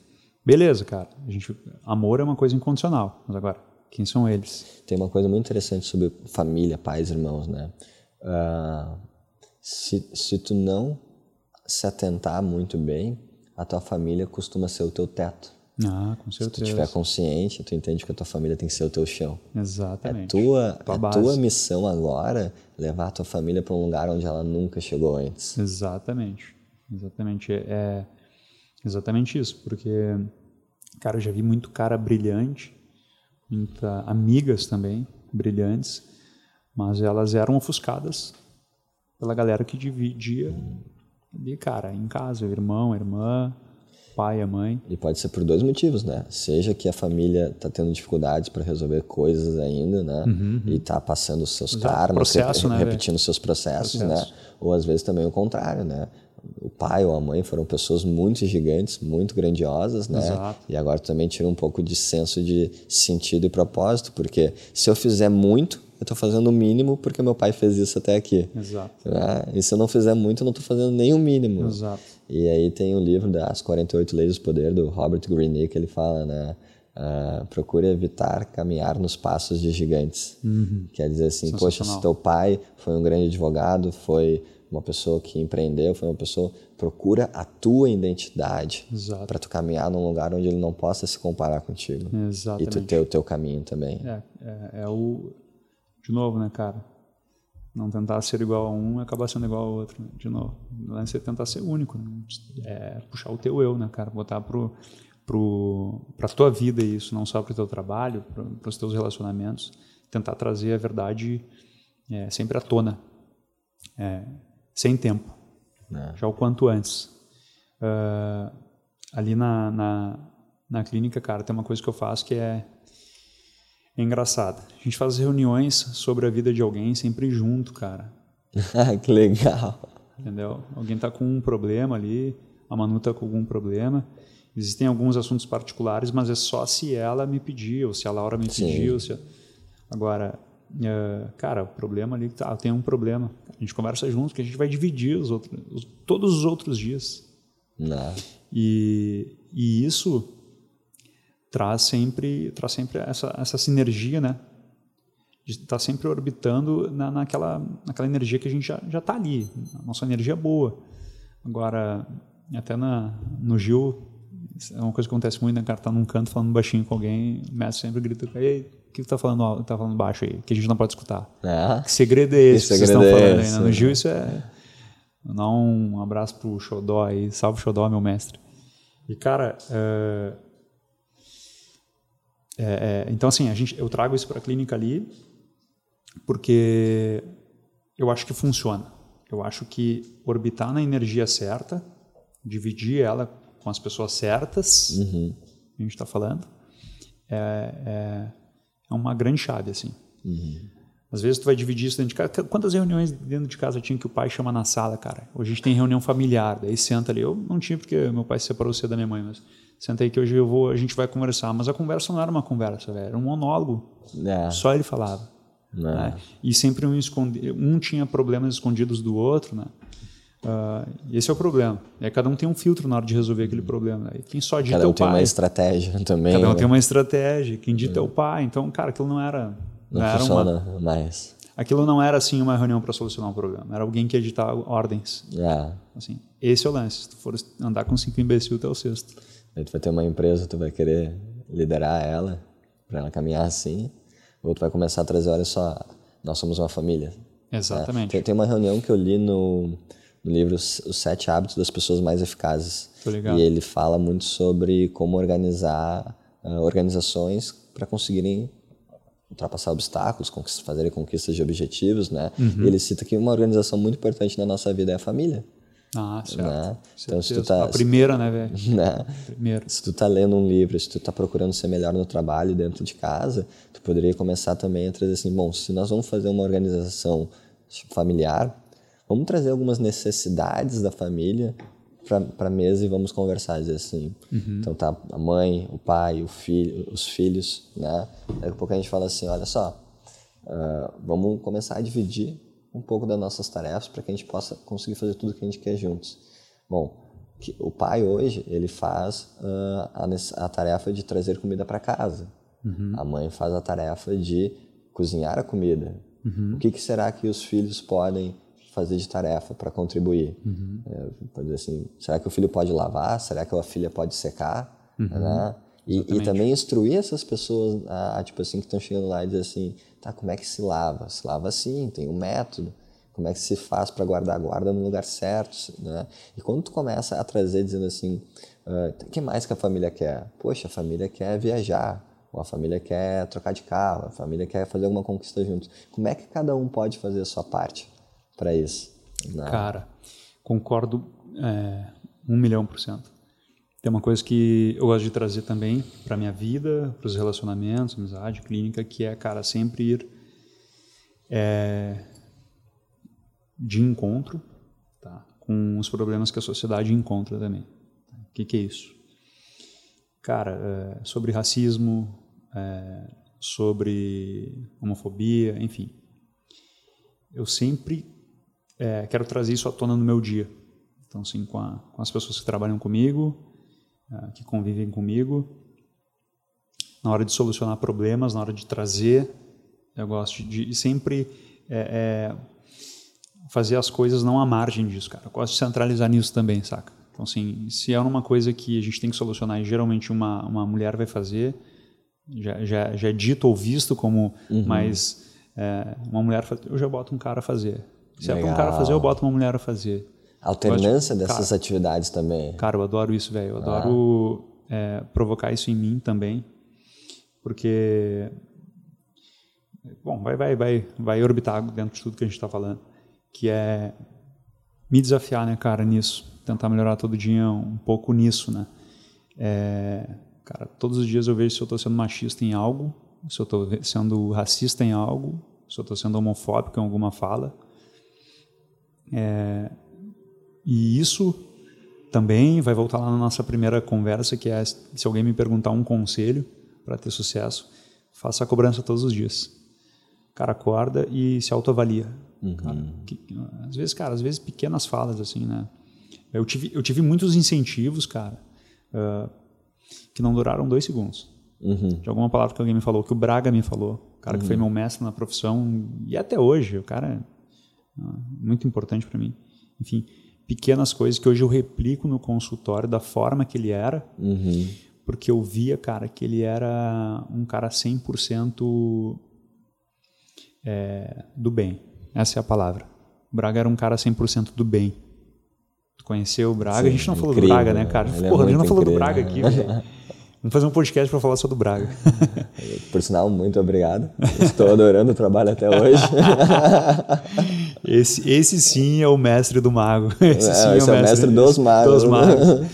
Beleza, cara. A gente, amor é uma coisa incondicional, mas agora, quem são eles? Tem uma coisa muito interessante sobre família, pais, irmãos, né? Uh, se, se tu não se atentar muito bem, a tua família costuma ser o teu teto. Ah, com certeza. Se tu estiver consciente, tu entende que a tua família tem que ser o teu chão. Exatamente. É tua, tua é tua missão agora levar a tua família para um lugar onde ela nunca chegou antes. Exatamente. Exatamente. É, é exatamente isso, porque, cara, eu já vi muito cara brilhante, muita amigas também brilhantes, mas elas eram ofuscadas pela galera que dividia ali, cara, em casa, irmão, irmã, pai, a mãe. E pode ser por dois motivos, né? Seja que a família está tendo dificuldades para resolver coisas ainda, né? Uhum, uhum. E está passando os seus karmas, processo, rep né, repetindo os seus processos? Processo. né? Ou às vezes também o contrário, né? O pai ou a mãe foram pessoas muito gigantes, muito grandiosas, né? Exato. E agora também tira um pouco de senso de sentido e propósito, porque se eu fizer muito, eu estou fazendo o mínimo porque meu pai fez isso até aqui. Exato. Né? E se eu não fizer muito, eu não estou fazendo nem o mínimo. Exato. E aí tem o livro das 48 Leis do Poder, do Robert Greene, que ele fala, né? Uh, procure evitar caminhar nos passos de gigantes. Uhum. Quer dizer assim, poxa, se teu pai foi um grande advogado, foi uma pessoa que empreendeu, foi uma pessoa procura a tua identidade para tu caminhar num lugar onde ele não possa se comparar contigo Exatamente. e tu ter o teu caminho também. É, é, é o de novo, né, cara? Não tentar ser igual a um e acabar sendo igual ao outro, né? de novo. Não é tentar ser único, né? É puxar o teu eu, né, cara? Botar pro, pro, pra tua vida isso, não só pro teu trabalho, para os teus relacionamentos. Tentar trazer a verdade é, sempre à tona, é, sem tempo. É. Já o quanto antes. Uh, ali na, na, na clínica, cara, tem uma coisa que eu faço que é, é engraçada. A gente faz reuniões sobre a vida de alguém sempre junto, cara. (laughs) que legal. Entendeu? Alguém tá com um problema ali, a Manu tá com algum problema. Existem alguns assuntos particulares, mas é só se ela me pedir, ou se a Laura me pediu. Se... Agora, uh, cara, o problema ali, tá, tem um problema. A gente conversa junto, que a gente vai dividir os outros, os, todos os outros dias. Não. E, e isso traz sempre, traz sempre essa, essa sinergia, né? De estar tá sempre orbitando na, naquela, naquela energia que a gente já está ali, a nossa energia é boa. Agora, até na, no Gil, é uma coisa que acontece muito, né? Cara tá num canto falando baixinho com alguém, o mestre sempre grita, ei, que tu tá falando, tá falando baixo aí? Que a gente não pode escutar. É. Que segredo é esse que, que vocês estão falando é aí? Né? No Gil isso é... Dar um abraço pro Xodó aí, salve Xodó, meu mestre. E, cara, é, é, é, então assim, a gente, eu trago isso para a clínica ali porque eu acho que funciona. Eu acho que orbitar na energia certa, dividir ela com as pessoas certas, uhum. a gente está falando, é, é, é, uma grande chave, assim. Uhum. Às vezes tu vai dividir isso dentro de casa. Quantas reuniões dentro de casa tinha que o pai chama na sala, cara? Hoje a gente tem reunião familiar, daí senta ali. Eu não tinha porque meu pai se separou cedo da minha mãe, mas senta aí que hoje eu vou, a gente vai conversar. Mas a conversa não era uma conversa, velho, era um monólogo. É. Só ele falava. É. Né? E sempre um, esconde, um tinha problemas escondidos do outro, né? Uh, esse é o problema. Aí cada um tem um filtro na hora de resolver aquele problema. Né? quem só dita cada um é o pai. tem uma estratégia (laughs) também. Cada um né? tem uma estratégia. Quem dita é o pai. Então, cara, aquilo não era. Não, era funciona uma, mais. Aquilo não era assim uma reunião para solucionar um problema. Era alguém que editar ordens. É. Assim, esse é o lance. Se tu for andar com cinco imbecil, tu é o sexto. Aí tu vai ter uma empresa, tu vai querer liderar ela para ela caminhar assim, ou tu vai começar a trazer, olha só, nós somos uma família. Exatamente. Né? Tem, tem, uma reunião que eu li no, no livro Os Sete Hábitos das Pessoas Mais Eficazes. E ele fala muito sobre como organizar uh, organizações para conseguirem ultrapassar obstáculos, fazerem conquistas de objetivos, né? Uhum. E ele cita que uma organização muito importante na nossa vida é a família. Ah, certo. Né? Então, se tu tá, A primeira, né, velho? (laughs) né? Primeira. Se tu tá lendo um livro, se tu tá procurando ser melhor no trabalho dentro de casa, tu poderia começar também a trazer assim, bom, se nós vamos fazer uma organização familiar, vamos trazer algumas necessidades da família para a mesa e vamos conversar, dizer assim. Uhum. Então tá a mãe, o pai, o filho, os filhos, né? Daqui a pouco a gente fala assim, olha só, uh, vamos começar a dividir um pouco das nossas tarefas para que a gente possa conseguir fazer tudo que a gente quer juntos. Bom, que, o pai hoje ele faz uh, a, a, tarefa de trazer comida para casa. Uhum. A mãe faz a tarefa de cozinhar a comida. Uhum. O que, que será que os filhos podem fazer de tarefa para contribuir. Uhum. É, dizer assim, será que o filho pode lavar? Será que a filha pode secar? Uhum. Né? E, e, também instruir essas pessoas a, a tipo assim que estão chegando lá e dizer assim, tá, como é que se lava? Se lava assim, tem um método. Como é que se faz para guardar? Guarda no lugar certo, né? E quando tu começa a trazer dizendo assim, o uh, que mais que a família quer? Poxa, a família quer viajar, ou a família quer trocar de carro, a família quer fazer alguma conquista juntos. Como é que cada um pode fazer a sua parte? Para isso. Cara, concordo é, um milhão por cento. Tem uma coisa que eu gosto de trazer também para minha vida, para os relacionamentos, amizade, clínica, que é, cara, sempre ir é, de encontro tá, com os problemas que a sociedade encontra também. O que, que é isso? Cara, é, sobre racismo, é, sobre homofobia, enfim. Eu sempre é, quero trazer isso à tona no meu dia. Então, assim, com, a, com as pessoas que trabalham comigo, é, que convivem comigo, na hora de solucionar problemas, na hora de trazer, eu gosto de sempre é, é, fazer as coisas não à margem disso, cara. Eu gosto de centralizar nisso também, saca? Então, assim, se é uma coisa que a gente tem que solucionar e geralmente uma, uma mulher vai fazer, já, já, já é dito ou visto como, uhum. mas é, uma mulher, eu já boto um cara a fazer. Se Legal. é para um cara fazer, eu boto uma mulher a fazer. Alternância de, dessas cara, atividades também. Cara, eu adoro isso, velho. Eu adoro ah. é, provocar isso em mim também. Porque. Bom, vai, vai, vai, vai orbitar dentro de tudo que a gente está falando. Que é. me desafiar, né, cara, nisso. Tentar melhorar todo dia um pouco nisso, né. É, cara, todos os dias eu vejo se eu estou sendo machista em algo, se eu estou sendo racista em algo, se eu estou sendo homofóbico em alguma fala. É, e isso também vai voltar lá na nossa primeira conversa, que é se alguém me perguntar um conselho para ter sucesso, faça a cobrança todos os dias. Cara, acorda e se autoavalia. Uhum. Cara, que, às vezes, cara, às vezes pequenas falas assim, né? Eu tive, eu tive muitos incentivos, cara, uh, que não duraram dois segundos. Uhum. De alguma palavra que alguém me falou, que o Braga me falou, o cara uhum. que foi uhum. meu mestre na profissão e até hoje, o cara é muito importante para mim. Enfim, pequenas coisas que hoje eu replico no consultório da forma que ele era, uhum. porque eu via, cara, que ele era um cara 100% é, do bem. Essa é a palavra. O Braga era um cara 100% do bem. Tu conheceu o Braga? Sim, a gente não falou incrível, do Braga, né, cara? Ele é Porra, é a gente não falou do Braga aqui, (laughs) Vamos fazer um podcast para falar só do Braga. (laughs) Por sinal, muito obrigado. Estou adorando o trabalho até hoje. (laughs) esse, esse sim é o mestre do mago. (laughs) Esse, sim é, esse é, o mestre, dos magos. Dos magos.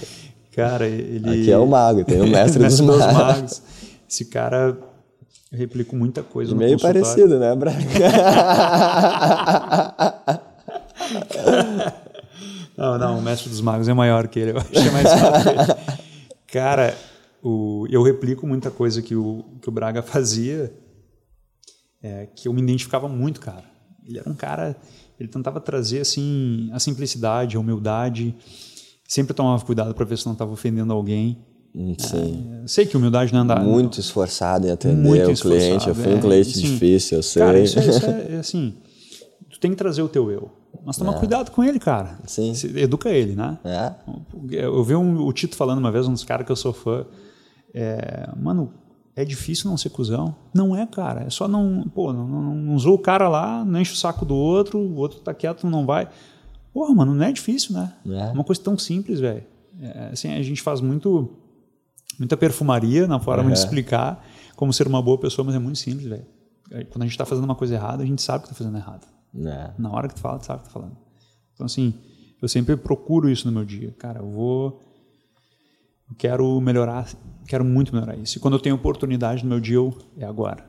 Cara, ele. Aqui é o mago, tem o mestre, mestre dos, magos. dos magos. Esse cara eu replico muita coisa no Meio parecido, né, Braga? não, não, o mestre dos magos é maior que ele, eu acho que é mais fácil. Cara, o, eu replico muita coisa que o, que o Braga (laughs) fazia, é, que eu me identificava muito, cara. Ele era um cara, ele tentava trazer assim a simplicidade, a humildade, sempre tomava cuidado para ver se não estava ofendendo alguém. Sim. É, sei que humildade não é andar. Muito esforçado em atender o cliente. Eu fui um cliente é, difícil, eu sei. Cara, isso, é, isso é, (laughs) é, assim. Tu tem que trazer o teu eu. Mas toma é. cuidado com ele, cara. Sim. educa ele, né? É. Eu vi um, o Tito falando uma vez, um dos caras que eu sou fã. É, mano, é difícil não ser cuzão? Não é, cara. É só não. Pô, não, não, não usou o cara lá, não enche o saco do outro, o outro tá quieto, não vai. Porra, mano, não é difícil, né? É. Uma coisa tão simples, velho. É, assim, a gente faz muito muita perfumaria na forma uhum. de explicar como ser uma boa pessoa, mas é muito simples, velho. Quando a gente está fazendo uma coisa errada, a gente sabe que está fazendo errado. É. Na hora que tu fala, tu sabe o que tá falando. Então, assim, eu sempre procuro isso no meu dia. Cara, eu vou. Eu quero melhorar, quero muito melhorar isso. E quando eu tenho oportunidade no meu dia, é agora.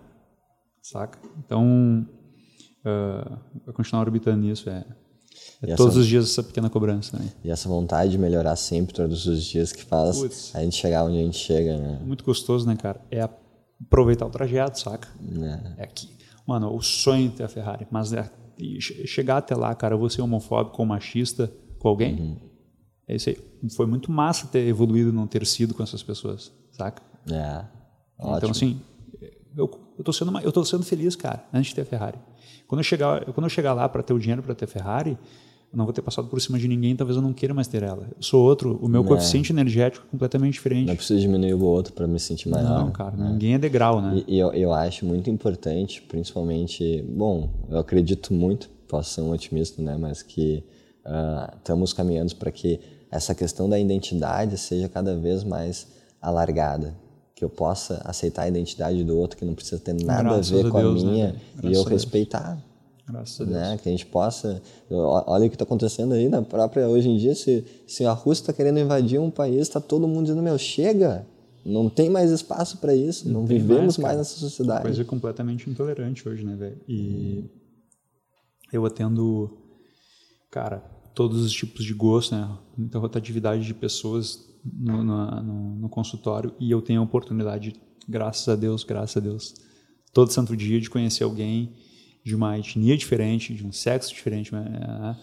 Saca? Então, uh, eu continuar orbitando nisso. É, é todos os dias essa pequena cobrança. Né? E essa vontade de melhorar sempre, todos os dias, que faz Puts, a gente chegar onde a gente chega. Né? Muito gostoso, né, cara? É aproveitar o trajeto, saca? É. é aqui. Mano, o sonho de ter a Ferrari, mas é, chegar até lá, cara, eu vou ser homofóbico ou machista com alguém. Uhum. É isso aí. Foi muito massa ter evoluído não ter sido com essas pessoas, saca? É. Então, Ótimo. assim, eu, eu, tô sendo, eu tô sendo feliz, cara, antes de ter a Ferrari. Quando eu chegar, quando eu chegar lá para ter o dinheiro para ter Ferrari, eu não vou ter passado por cima de ninguém, talvez eu não queira mais ter ela. Eu sou outro, o meu é. coeficiente energético é completamente diferente. Não preciso diminuir o outro para me sentir maior. Não, cara, é. ninguém é degrau, né? E, e eu, eu acho muito importante, principalmente, bom, eu acredito muito, posso ser um otimista, né, mas que uh, estamos caminhando para que essa questão da identidade seja cada vez mais alargada que eu possa aceitar a identidade do outro, que não precisa ter nada Graças a ver a com Deus, a minha, né? e eu respeitar. Graças a Deus. Né? Que a gente possa. Olha o que está acontecendo aí na própria. Hoje em dia, se, se a Rússia está querendo invadir um país, está todo mundo dizendo: meu, chega! Não tem mais espaço para isso, não, não vivemos mais, mais, nessa sociedade. Coisa completamente intolerante hoje, né, velho? E eu atendo, cara, todos os tipos de gosto, né? Muita rotatividade de pessoas no, no, no, consultório e eu tenho a oportunidade, graças a Deus, graças a Deus, todo santo dia de conhecer alguém de uma etnia diferente, de um sexo diferente, né?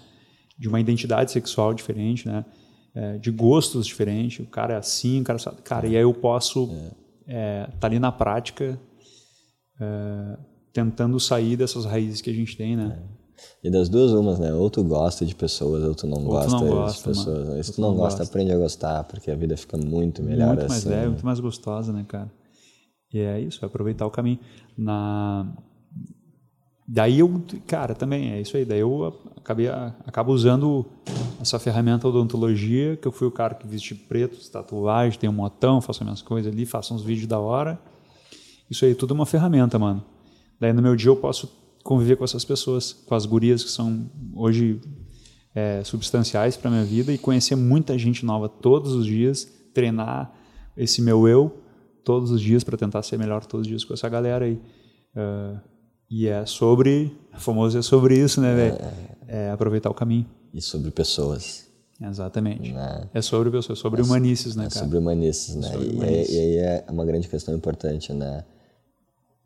de uma identidade sexual diferente, né? É, de gostos diferentes. O cara é assim, o cara sabe. Cara, e aí eu posso estar é. é, tá ali na prática é, tentando sair dessas raízes que a gente tem, né? É. E das duas umas, né? Ou tu gosta de pessoas, ou tu não ou gosta, tu não gosta de pessoas. Mano. Se tu não, não gosta, gosta, aprende a gostar, porque a vida fica muito melhor muito assim. mais leve, muito mais gostosa, né, cara? E é isso, é aproveitar o caminho. Na... Daí eu, cara, também é isso aí. Daí eu acabei, acabo usando essa ferramenta odontologia, que eu fui o cara que veste preto, tatuagem, tenho um motão, faço minhas coisas ali, faço uns vídeos da hora. Isso aí tudo é uma ferramenta, mano. Daí no meu dia eu posso conviver com essas pessoas, com as gurias que são hoje é, substanciais para minha vida e conhecer muita gente nova todos os dias, treinar esse meu eu todos os dias para tentar ser melhor todos os dias com essa galera aí. Uh, e é sobre, famoso é sobre isso, né, velho? É, é, aproveitar o caminho. E sobre pessoas. Exatamente. Né? É sobre pessoas, sobre é, humanices, né, é cara? Sobre humanices, né? Sobre e, e, aí é uma grande questão importante, né?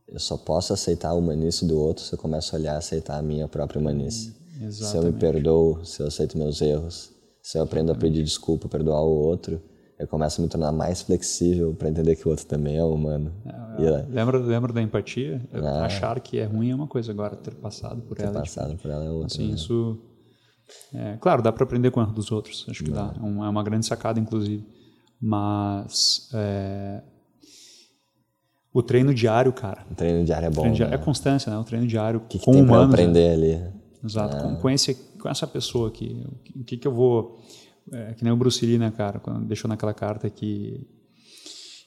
Eu só posso aceitar a humanice do outro se eu começo a olhar e aceitar a minha própria humanice. Hum, se eu me perdoo, se eu aceito meus erros, se eu aprendo a pedir desculpa, perdoar o outro, eu começo a me tornar mais flexível para entender que o outro também é humano. É, é, lembra, lembra da empatia? Ah, achar que é ruim é uma coisa, agora ter passado por ter ela. Ter passado tipo, por ela é outra. Assim, né? isso. É, claro, dá para aprender com o erro dos outros, acho que dá. É uma, é uma grande sacada, inclusive. Mas. É, o treino diário, cara. O treino diário é bom. Diário né? É constância, né? O treino diário que, que com tem humanos. Pra aprender né? ali. Exato. Com, com, esse, com essa pessoa aqui. O que, que eu vou é, que nem o Bruce Lee, né, cara? Quando deixou naquela carta que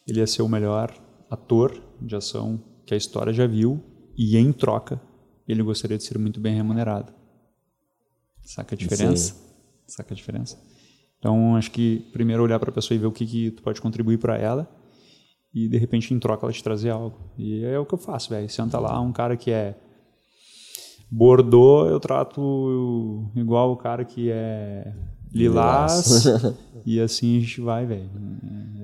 ele ia ser o melhor ator de ação que a história já viu e em troca ele gostaria de ser muito bem remunerado. Saca a diferença? Sim. Saca a diferença? Então, acho que primeiro olhar para a pessoa e ver o que, que tu pode contribuir para ela e de repente em troca ela te trazer algo. E é o que eu faço, velho. Senta lá um cara que é Bordeaux, eu trato igual o cara que é lilás. (laughs) e assim a gente vai, velho.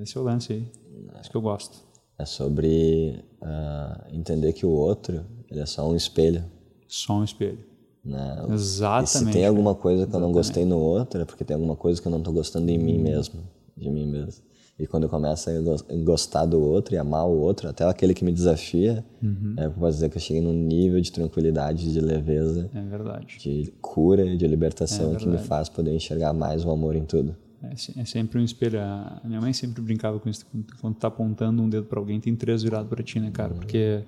Esse é o lance aí. É isso que eu gosto. É sobre uh, entender que o outro ele é só um espelho. Só um espelho. Né? Exatamente. E se tem alguma coisa que eu não gostei no outro, é porque tem alguma coisa que eu não estou gostando em mim mesmo. De mim mesmo. E quando eu começo a gostar do outro e amar o outro, até aquele que me desafia, uhum. é, posso dizer que eu cheguei num nível de tranquilidade, de leveza, é de cura, de libertação é que me faz poder enxergar mais o amor em tudo. É, é sempre um espelho. A minha mãe sempre brincava com isso. Quando tu tá apontando um dedo para alguém, tem três virados para ti, né, cara? Uhum. Porque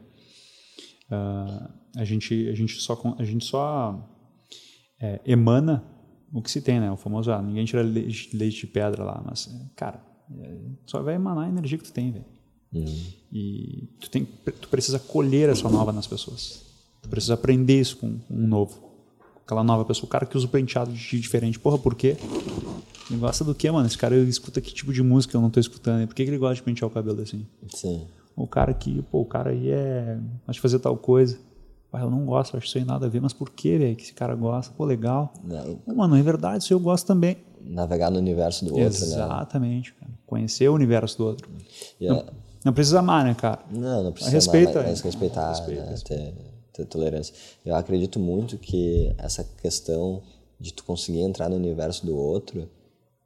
uh, a gente a gente só a gente só é, emana o que se tem, né? O famoso, ah, ninguém tira leite, leite de pedra lá, mas cara, só vai emanar a energia que tu tem, velho. Uhum. E tu, tem, tu precisa colher essa nova nas pessoas. Tu precisa aprender isso com, com um novo. Aquela nova pessoa. O cara que usa o penteado de diferente. Porra, por quê? Ele gosta do quê, mano? Esse cara escuta que tipo de música eu não tô escutando. Por que, que ele gosta de pentear o cabelo assim? Sim. O cara que, pô, o cara aí é. Acho de fazer tal coisa. Pai, eu não gosto, acho isso aí nada a ver, mas por que, velho, que esse cara gosta? Pô, legal. Não. Mano, é verdade, isso eu gosto também navegar no universo do outro, Exatamente, né? Exatamente, cara. Conhecer o universo do outro. Não, não, precisa amar, né, cara? Não, não precisa respeita, amar, mas respeitar, respeita, né? Respeita. Ter, ter tolerância. Eu acredito muito que essa questão de tu conseguir entrar no universo do outro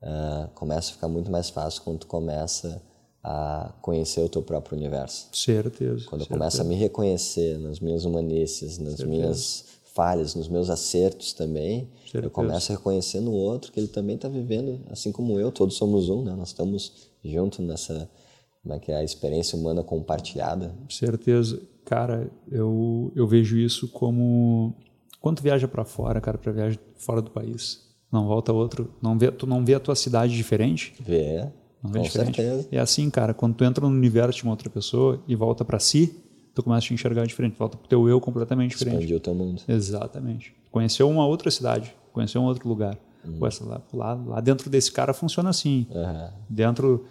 uh, começa a ficar muito mais fácil quando tu começa a conhecer o teu próprio universo. Certeza. Quando eu começo a me reconhecer nas minhas humanices, nas certeza. minhas falhas, nos meus acertos também, Certeza. eu começo a reconhecer no outro que ele também está vivendo, assim como eu, todos somos um, né? Nós estamos juntos nessa, como é que é, a experiência humana compartilhada. Certeza. Cara, eu, eu vejo isso como... Quando tu viaja para fora, cara, para viagem fora do país, não volta outro, não vê, tu não vê a tua cidade diferente? Vê, não vê com diferente? certeza. É assim, cara, quando tu entra no universo de uma outra pessoa e volta para si, tu começa a te enxergar diferente, volta pro teu eu completamente diferente. Expandiu o teu mundo. Exatamente. Conheceu uma outra cidade, conheceu um outro lugar. Uhum. Pô, lá, lá, lá, dentro desse cara funciona assim. Uhum. Dentro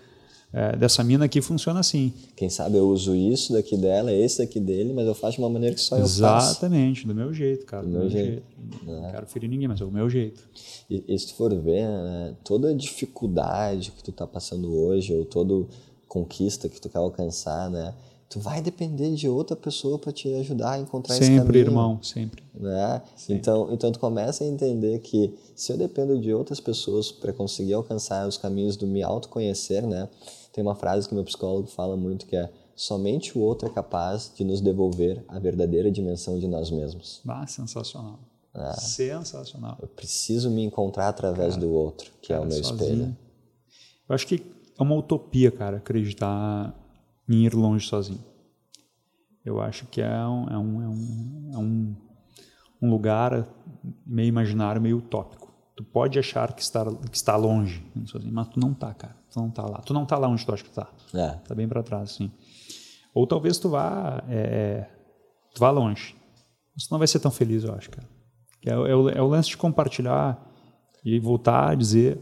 é, dessa mina aqui funciona assim. Quem sabe eu uso isso daqui dela, esse daqui dele, mas eu faço de uma maneira que só eu faço. Exatamente, do meu jeito, cara. Do, do meu, meu, jeito. jeito. Não é. quero ferir ninguém, mas é o meu jeito. E, e se tu for ver, né, toda a dificuldade que tu tá passando hoje, ou toda conquista que tu quer alcançar, né? Tu vai depender de outra pessoa para te ajudar a encontrar sempre, esse caminho. Sempre, irmão, sempre. Né? Sempre. Então, então tu começa a entender que se eu dependo de outras pessoas para conseguir alcançar os caminhos do me autoconhecer, né? Tem uma frase que meu psicólogo fala muito que é somente o outro é capaz de nos devolver a verdadeira dimensão de nós mesmos. Ah, sensacional. Ah, sensacional. Eu preciso me encontrar através cara, do outro, que cara, é o meu sozinho. espelho. Eu acho que é uma utopia, cara, acreditar em ir longe sozinho. Eu acho que é um, é um, é um, é um, um lugar meio imaginário, meio utópico. Tu pode achar que está, que está longe, sozinho, mas tu não está, cara. Tu não está lá. Tu não está lá onde tu acha que está. É. Tá bem para trás, sim. Ou talvez tu vá, é, tu vá longe. Mas tu não vai ser tão feliz, eu acho, cara. É, é, o, é o lance de compartilhar E voltar a dizer,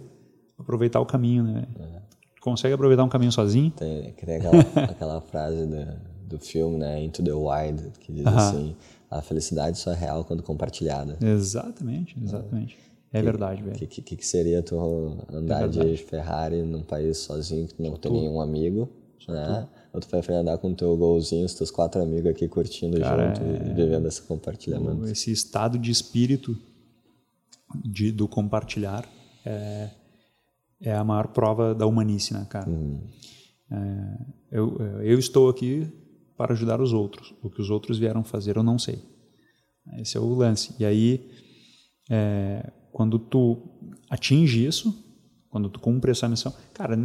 aproveitar o caminho, né? É. Consegue aproveitar um caminho sozinho? Tem, tem aquela, (laughs) aquela frase do, do filme, né? Into the Wild, que diz uh -huh. assim, a felicidade só é real quando compartilhada. Exatamente, exatamente. É, é verdade, velho. O que, que, que, seria tu andar é de Ferrari num país sozinho que tu não tem nenhum amigo, né? Ou tu vai andar com o teu golzinho, os teus quatro amigos aqui curtindo Cara, junto é... e vivendo esse compartilhamento. Esse estado de espírito de, do compartilhar é, é a maior prova da humanice, né, cara? Uhum. É, eu, eu estou aqui para ajudar os outros. O que os outros vieram fazer eu não sei. Esse é o lance. E aí, é, quando tu atinge isso, quando tu cumpre essa missão, cara,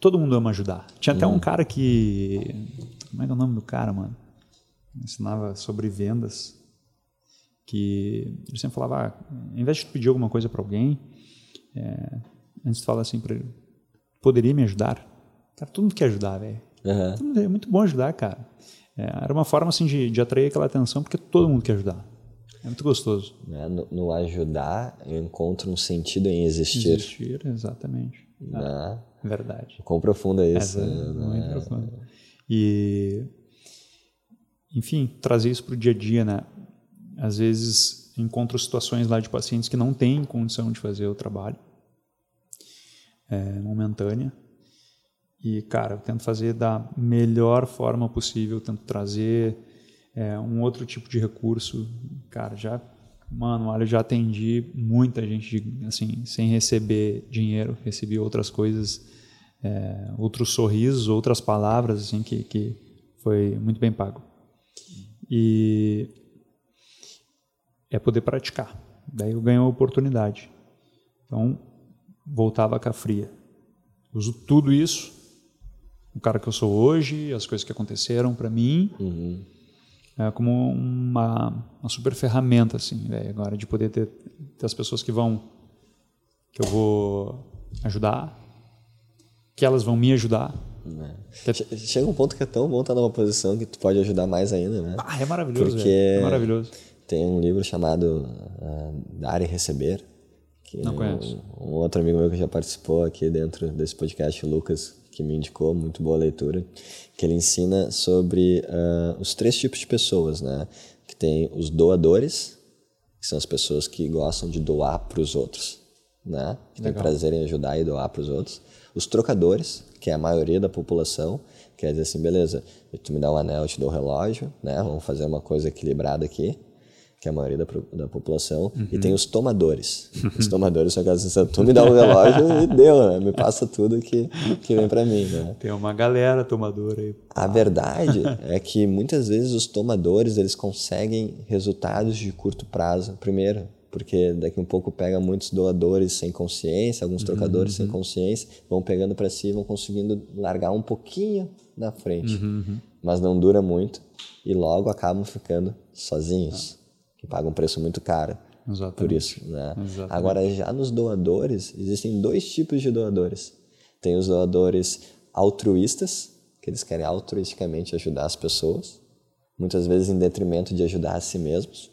todo mundo ama ajudar. Tinha até um uhum. cara que. Como é que é o nome do cara, mano? Ensinava sobre vendas. Que ele sempre falava: ah, ao invés de pedir alguma coisa para alguém, é, antes tu fala assim para ele: poderia me ajudar? Cara, todo mundo quer ajudar, velho. Uhum. É muito bom ajudar, cara. É, era uma forma assim de, de atrair aquela atenção, porque todo mundo quer ajudar. É muito gostoso. Né? No, no, ajudar, eu encontro um sentido em existir. Existir, exatamente. Né? É, verdade. Quão profundo é isso? É, né? muito é... profundo. E, enfim, trazer isso para o dia a dia, né? Às vezes encontro situações lá de pacientes que não têm condição de fazer o trabalho é, momentânea. E, cara, eu tento fazer da melhor forma possível, tento trazer é, um outro tipo de recurso. Cara, já, mano, olha, eu já atendi muita gente, assim, sem receber dinheiro, recebi outras coisas, é, outros sorrisos, outras palavras, assim, que, que foi muito bem pago. E é poder praticar. Daí eu ganho a oportunidade. Então, voltava a fria. Uso tudo isso, o cara que eu sou hoje, as coisas que aconteceram para mim, uhum. é como uma, uma, super ferramenta, assim, véio, agora de poder ter, ter as pessoas que vão, que eu vou ajudar, que elas vão me ajudar. É. Chega um ponto que é tão bom estar numa posição que tu pode ajudar mais ainda, né? Ah, é maravilhoso. Porque é maravilhoso. Tem um livro chamado uh, Dar e Receber, Não conheço. Um, um, outro amigo meu que já participou aqui dentro desse podcast, o Lucas, que me indicou, muito boa leitura, que ele ensina sobre uh, os três tipos de pessoas, né? Que tem os doadores, que são as pessoas que gostam de doar para os outros, né? Que tem prazer em ajudar e doar para os outros. Os trocadores, que é a maioria da população, quer dizer assim, beleza, tu me dá um anel, eu te dou o um relógio, né? Vamos fazer uma coisa equilibrada aqui que é a maioria da, da população, uhum. e tem os tomadores. (laughs) Os tomadores são aquelas assim, tu me dá um relógio e deu, né? me passa tudo que, que vem para mim. Né? Tem uma galera tomadora aí. A verdade (laughs) é que muitas vezes os tomadores eles conseguem resultados de curto prazo, primeiro, porque daqui um pouco pega muitos doadores sem consciência, alguns uhum, trocadores uhum. sem consciência, vão pegando para si, vão conseguindo largar um pouquinho na frente, uhum, uhum. mas não dura muito e logo acabam ficando sozinhos. Que paga um preço muito caro Exatamente. por isso. Né? Agora, já nos doadores, existem dois tipos de doadores. Tem os doadores altruístas, que eles querem altruisticamente ajudar as pessoas, muitas vezes em detrimento de ajudar a si mesmos,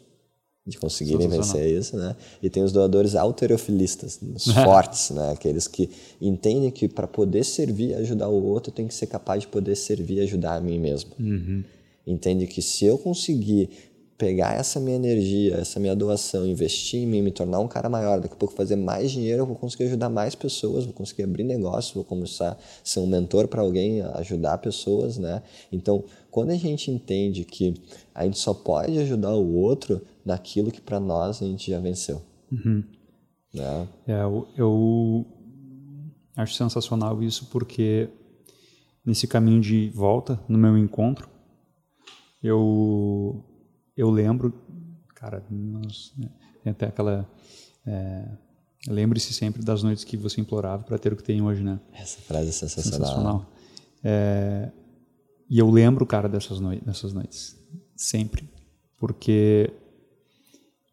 de conseguirem vencer isso, né? E tem os doadores alterofilistas, (laughs) os fortes, né? Aqueles que entendem que para poder servir e ajudar o outro, tenho que ser capaz de poder servir e ajudar a mim mesmo. Uhum. Entende que se eu conseguir pegar essa minha energia, essa minha doação, investir em mim, me tornar um cara maior, daqui a pouco fazer mais dinheiro, eu vou conseguir ajudar mais pessoas, vou conseguir abrir negócio, vou começar a ser um mentor para alguém, ajudar pessoas, né? Então, quando a gente entende que a gente só pode ajudar o outro naquilo que para nós a gente já venceu. Uhum. Né? É, eu, eu acho sensacional isso porque nesse caminho de volta, no meu encontro, eu eu lembro, cara, nós, né, tem até aquela. É, Lembre-se sempre das noites que você implorava para ter o que tem hoje, né? Essa frase é sensacional. sensacional. É, e eu lembro, cara, dessas, noi dessas noites. Sempre. Porque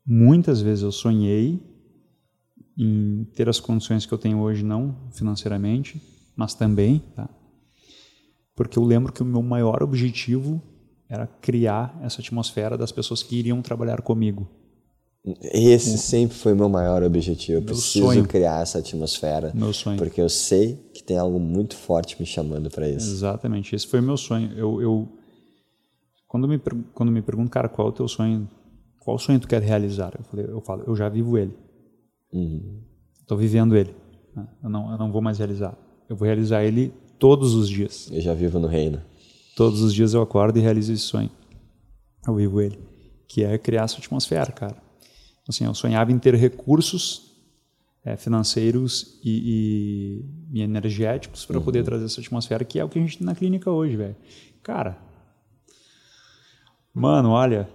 muitas vezes eu sonhei em ter as condições que eu tenho hoje, não financeiramente, mas também, tá? Porque eu lembro que o meu maior objetivo era criar essa atmosfera das pessoas que iriam trabalhar comigo. Esse sempre foi meu maior objetivo. Eu preciso sonho. criar essa atmosfera. Meu sonho. Porque eu sei que tem algo muito forte me chamando para isso. Exatamente, esse foi o meu sonho. Eu, eu quando me quando me perguntam, cara, qual é o teu sonho? Qual sonho tu quer realizar? Eu falei, eu falo, eu já vivo ele. Uhum. Estou vivendo ele. né? Eu não, eu não vou mais realizar. Eu vou realizar ele todos os dias. Eu já vivo no reino. Todos os dias eu acordo e realizo esse sonho. Eu vivo ele, que é criar essa atmosfera, cara. Assim, eu sonhava em ter recursos eh, financeiros e, e- e energéticos para poder trazer essa atmosfera, que é o que a gente tem na clínica hoje, velho. Cara, mano, olha,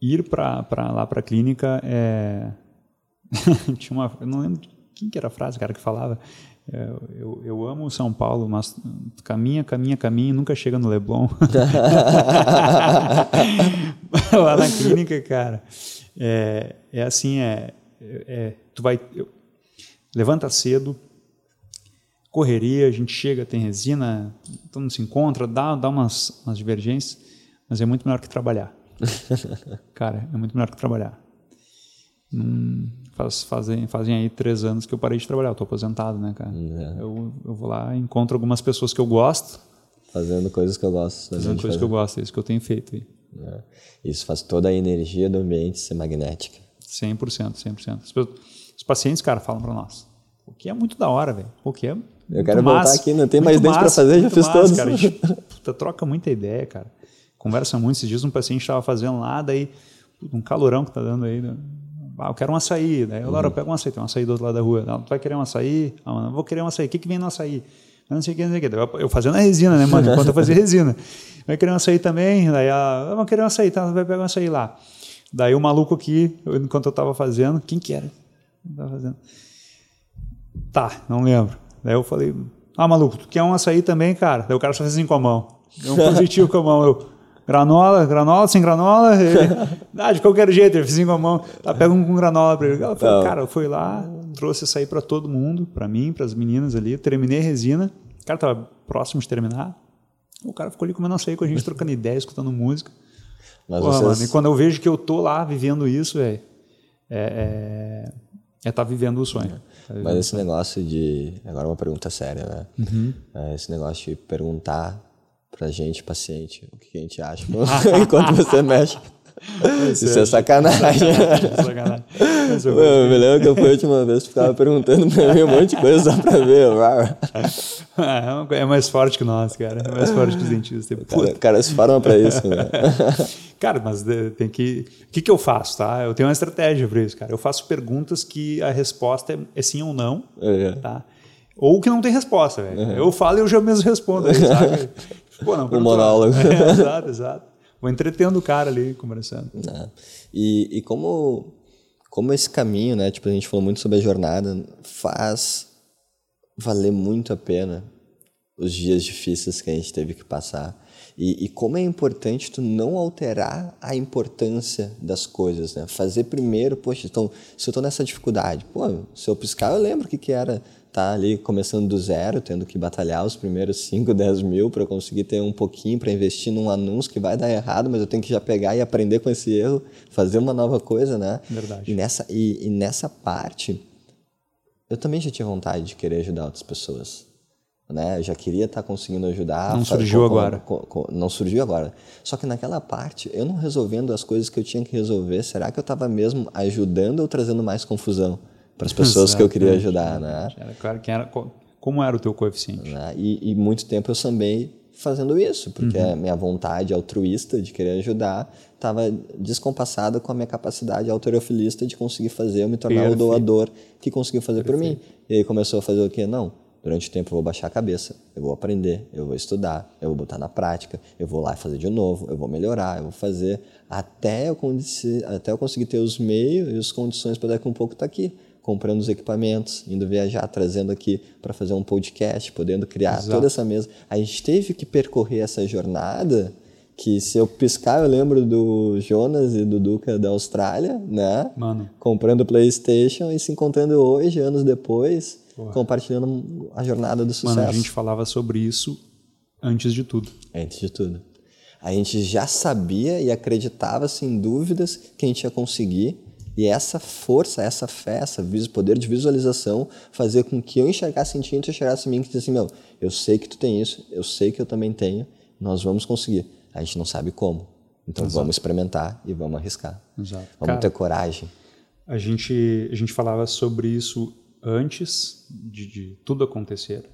ir para lá para a clínica é (laughs) tinha uma, eu não lembro quem que era a frase, cara, que falava. É, Eu, eu amo São Paulo, mas caminha, caminha, caminha nunca chega no Leblon. (laughs) Lá na clínica, cara, é, é assim, é, é- tu vai, eu- levanta cedo, correria, a gente chega, tem resina, todo mundo se encontra, dá, dá umas, umas divergências, mas é muito melhor que trabalhar. (laughs) Cara, é muito melhor que trabalhar. Hum, faz, fazem, fazem aí três anos que eu parei de trabalhar, eu tô aposentado, né, cara? É. Eu, eu vou lá, encontro algumas pessoas que eu gosto, Fazendo coisas que eu gosto. fazendo coisas que eu gosto, é isso que eu tenho feito aí. né? Isso faz toda a energia do ambiente ser magnética. 100%, 100%. As pe- Os pacientes, cara, falam para nós. O que é muito da hora, velho. O que é muito quero voltar massa, aqui, não tem mais dente pra massa, fazer, já fiz massa, todos. Cara, a gente puta, troca muita ideia, cara. Conversa muito. Esses dias um paciente estava fazendo lá, daí um calorão que tá dando aí. né? Ah, eu quero um açaí. Daí, eu, Laura, Uhum. pega um açaí. Tem um açaí do outro lado da rua. Não, tu vai querer um açaí? Ah, mano, eu vou querer um açaí. O que, que vem no açaí? Eu não sei o que, não sei o que. Eu, fazendo a resina, né, mano? Enquanto eu fazia resina. Vai querer um açaí também? Daí ela, eu vou querer um açaí. Tá, vai pegar um açaí lá. Daí o maluco aqui, enquanto eu tava fazendo, quem que era? Eu tava fazendo. Tá, não lembro. Daí eu falei, ah, maluco, tu quer um açaí também, cara? Daí o cara só fez assim com a mão. Deu um (laughs) positivo com a mão. Eu, granola, granola, sem granola? (laughs) Ele, ah, de qualquer jeito, ele fez assim com a mão. Tá, pega um com granola pra ele. Falei, Não. cara, eu fui lá, trouxe açaí pra todo mundo, pra mim, pras meninas ali, terminei a resina. O cara tava próximo de terminar. O cara ficou ali comendo açaí com a gente, trocando (laughs) ideia, escutando música. Mas Porra, vocês, mano, e quando eu vejo que eu tô lá vivendo isso, velho, é, é, é tá vivendo o sonho. Tá vivendo mas esse negócio de. Agora uma pergunta séria, né? Uhum. É, esse negócio de perguntar pra gente, paciente, o que a gente acha (laughs) (laughs) enquanto você mexe. Isso é sacanagem. Sacanagem. Mas eu- me lembro que eu fui a última vez que ficava perguntando pra mim um monte de coisa só pra ver. (laughs) É é mais forte que nós, cara. É mais forte que os dentistas. Cara, cara se forma pra isso, né? Cara, mas de- tem que. O que, que eu faço, tá? Eu tenho uma estratégia para isso, cara. Eu faço perguntas que a resposta é, é sim ou não, É. tá? Ou que não tem resposta, velho. Eu falo e eu já mesmo respondo, aí, sabe? Pô, não, Um monólogo. (laughs) É, exato, exato. Vou entretendo o cara ali, conversando. né? E, e como, como esse caminho, né? Tipo, a gente falou muito sobre a jornada, faz valer muito a pena os dias difíceis que a gente teve que passar. E, e como é importante tu não alterar a importância das coisas, né? Fazer primeiro, poxa, então, se eu tô nessa dificuldade, pô, se eu piscar, eu lembro o que que era estar ali começando do zero, tendo que batalhar os primeiros 5, 10 (laughs) mil para conseguir ter um pouquinho para investir num anúncio que vai dar errado, mas eu tenho que já pegar e aprender com esse erro, fazer uma nova coisa, né? Verdade. E nessa, e, e nessa parte, eu também já tinha vontade de querer ajudar outras pessoas. Né? Eu já queria estar conseguindo ajudar. Não surgiu com- agora. com- com- não surgiu agora. Só que naquela parte, eu não resolvendo as coisas que eu tinha que resolver, será que eu estava mesmo ajudando ou trazendo mais confusão para as pessoas que eu queria ajudar? Né? Era claro que era. co- Como era o teu coeficiente? né? E, e muito tempo eu sambei fazendo isso, porque a minha vontade altruísta de querer ajudar estava descompassada com a minha capacidade autorofilista de conseguir fazer, eu me tornar Perfeito. o doador que conseguiu fazer por mim. E aí começou a fazer o quê? Não, durante o tempo eu vou baixar a cabeça, eu vou aprender, eu vou estudar, eu vou botar na prática, eu vou lá fazer de novo, eu vou melhorar, eu vou fazer até eu, até eu conseguir ter os meios e as condições para daqui um pouco estar aqui comprando os equipamentos, indo viajar, trazendo aqui para fazer um podcast, podendo criar Exato. toda essa mesa. A gente teve que percorrer essa jornada que se eu piscar eu lembro do Jonas e do Duca da Austrália, né? Mano. Comprando PlayStation e se encontrando hoje, anos depois, compartilhando a jornada do sucesso. Mano, a gente falava sobre isso antes de tudo. Antes de tudo. A gente já sabia e acreditava sem dúvidas que a gente ia conseguir E essa força, essa fé, esse poder de visualização fazer com que eu enxergasse em ti e tu enxergasse em mim que diz assim, meu, eu sei que tu tem isso, eu sei que eu também tenho, nós vamos conseguir. A gente não sabe como. Então Exato. vamos experimentar e vamos arriscar. Exato. Vamos Cara, ter coragem. A gente, a gente falava sobre isso antes de, de tudo acontecer.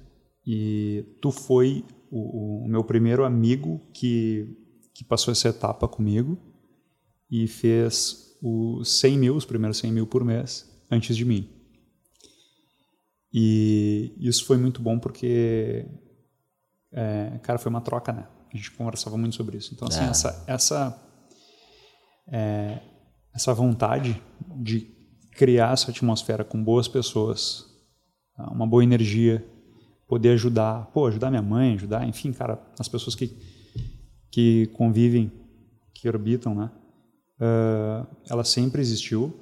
E tu foi o, o, meu primeiro amigo que, que passou essa etapa comigo e fez os 100 mil, os primeiros 100 mil por mês, antes de mim. E isso foi muito bom porque, é, cara, foi uma troca, né? A gente conversava muito sobre isso. Então, assim, é. essa, essa, é, essa vontade de criar essa atmosfera com boas pessoas, uma boa energia, poder ajudar, pô, ajudar minha mãe, ajudar, enfim, cara, as pessoas que, que convivem, que orbitam, né? Uh, ela sempre existiu.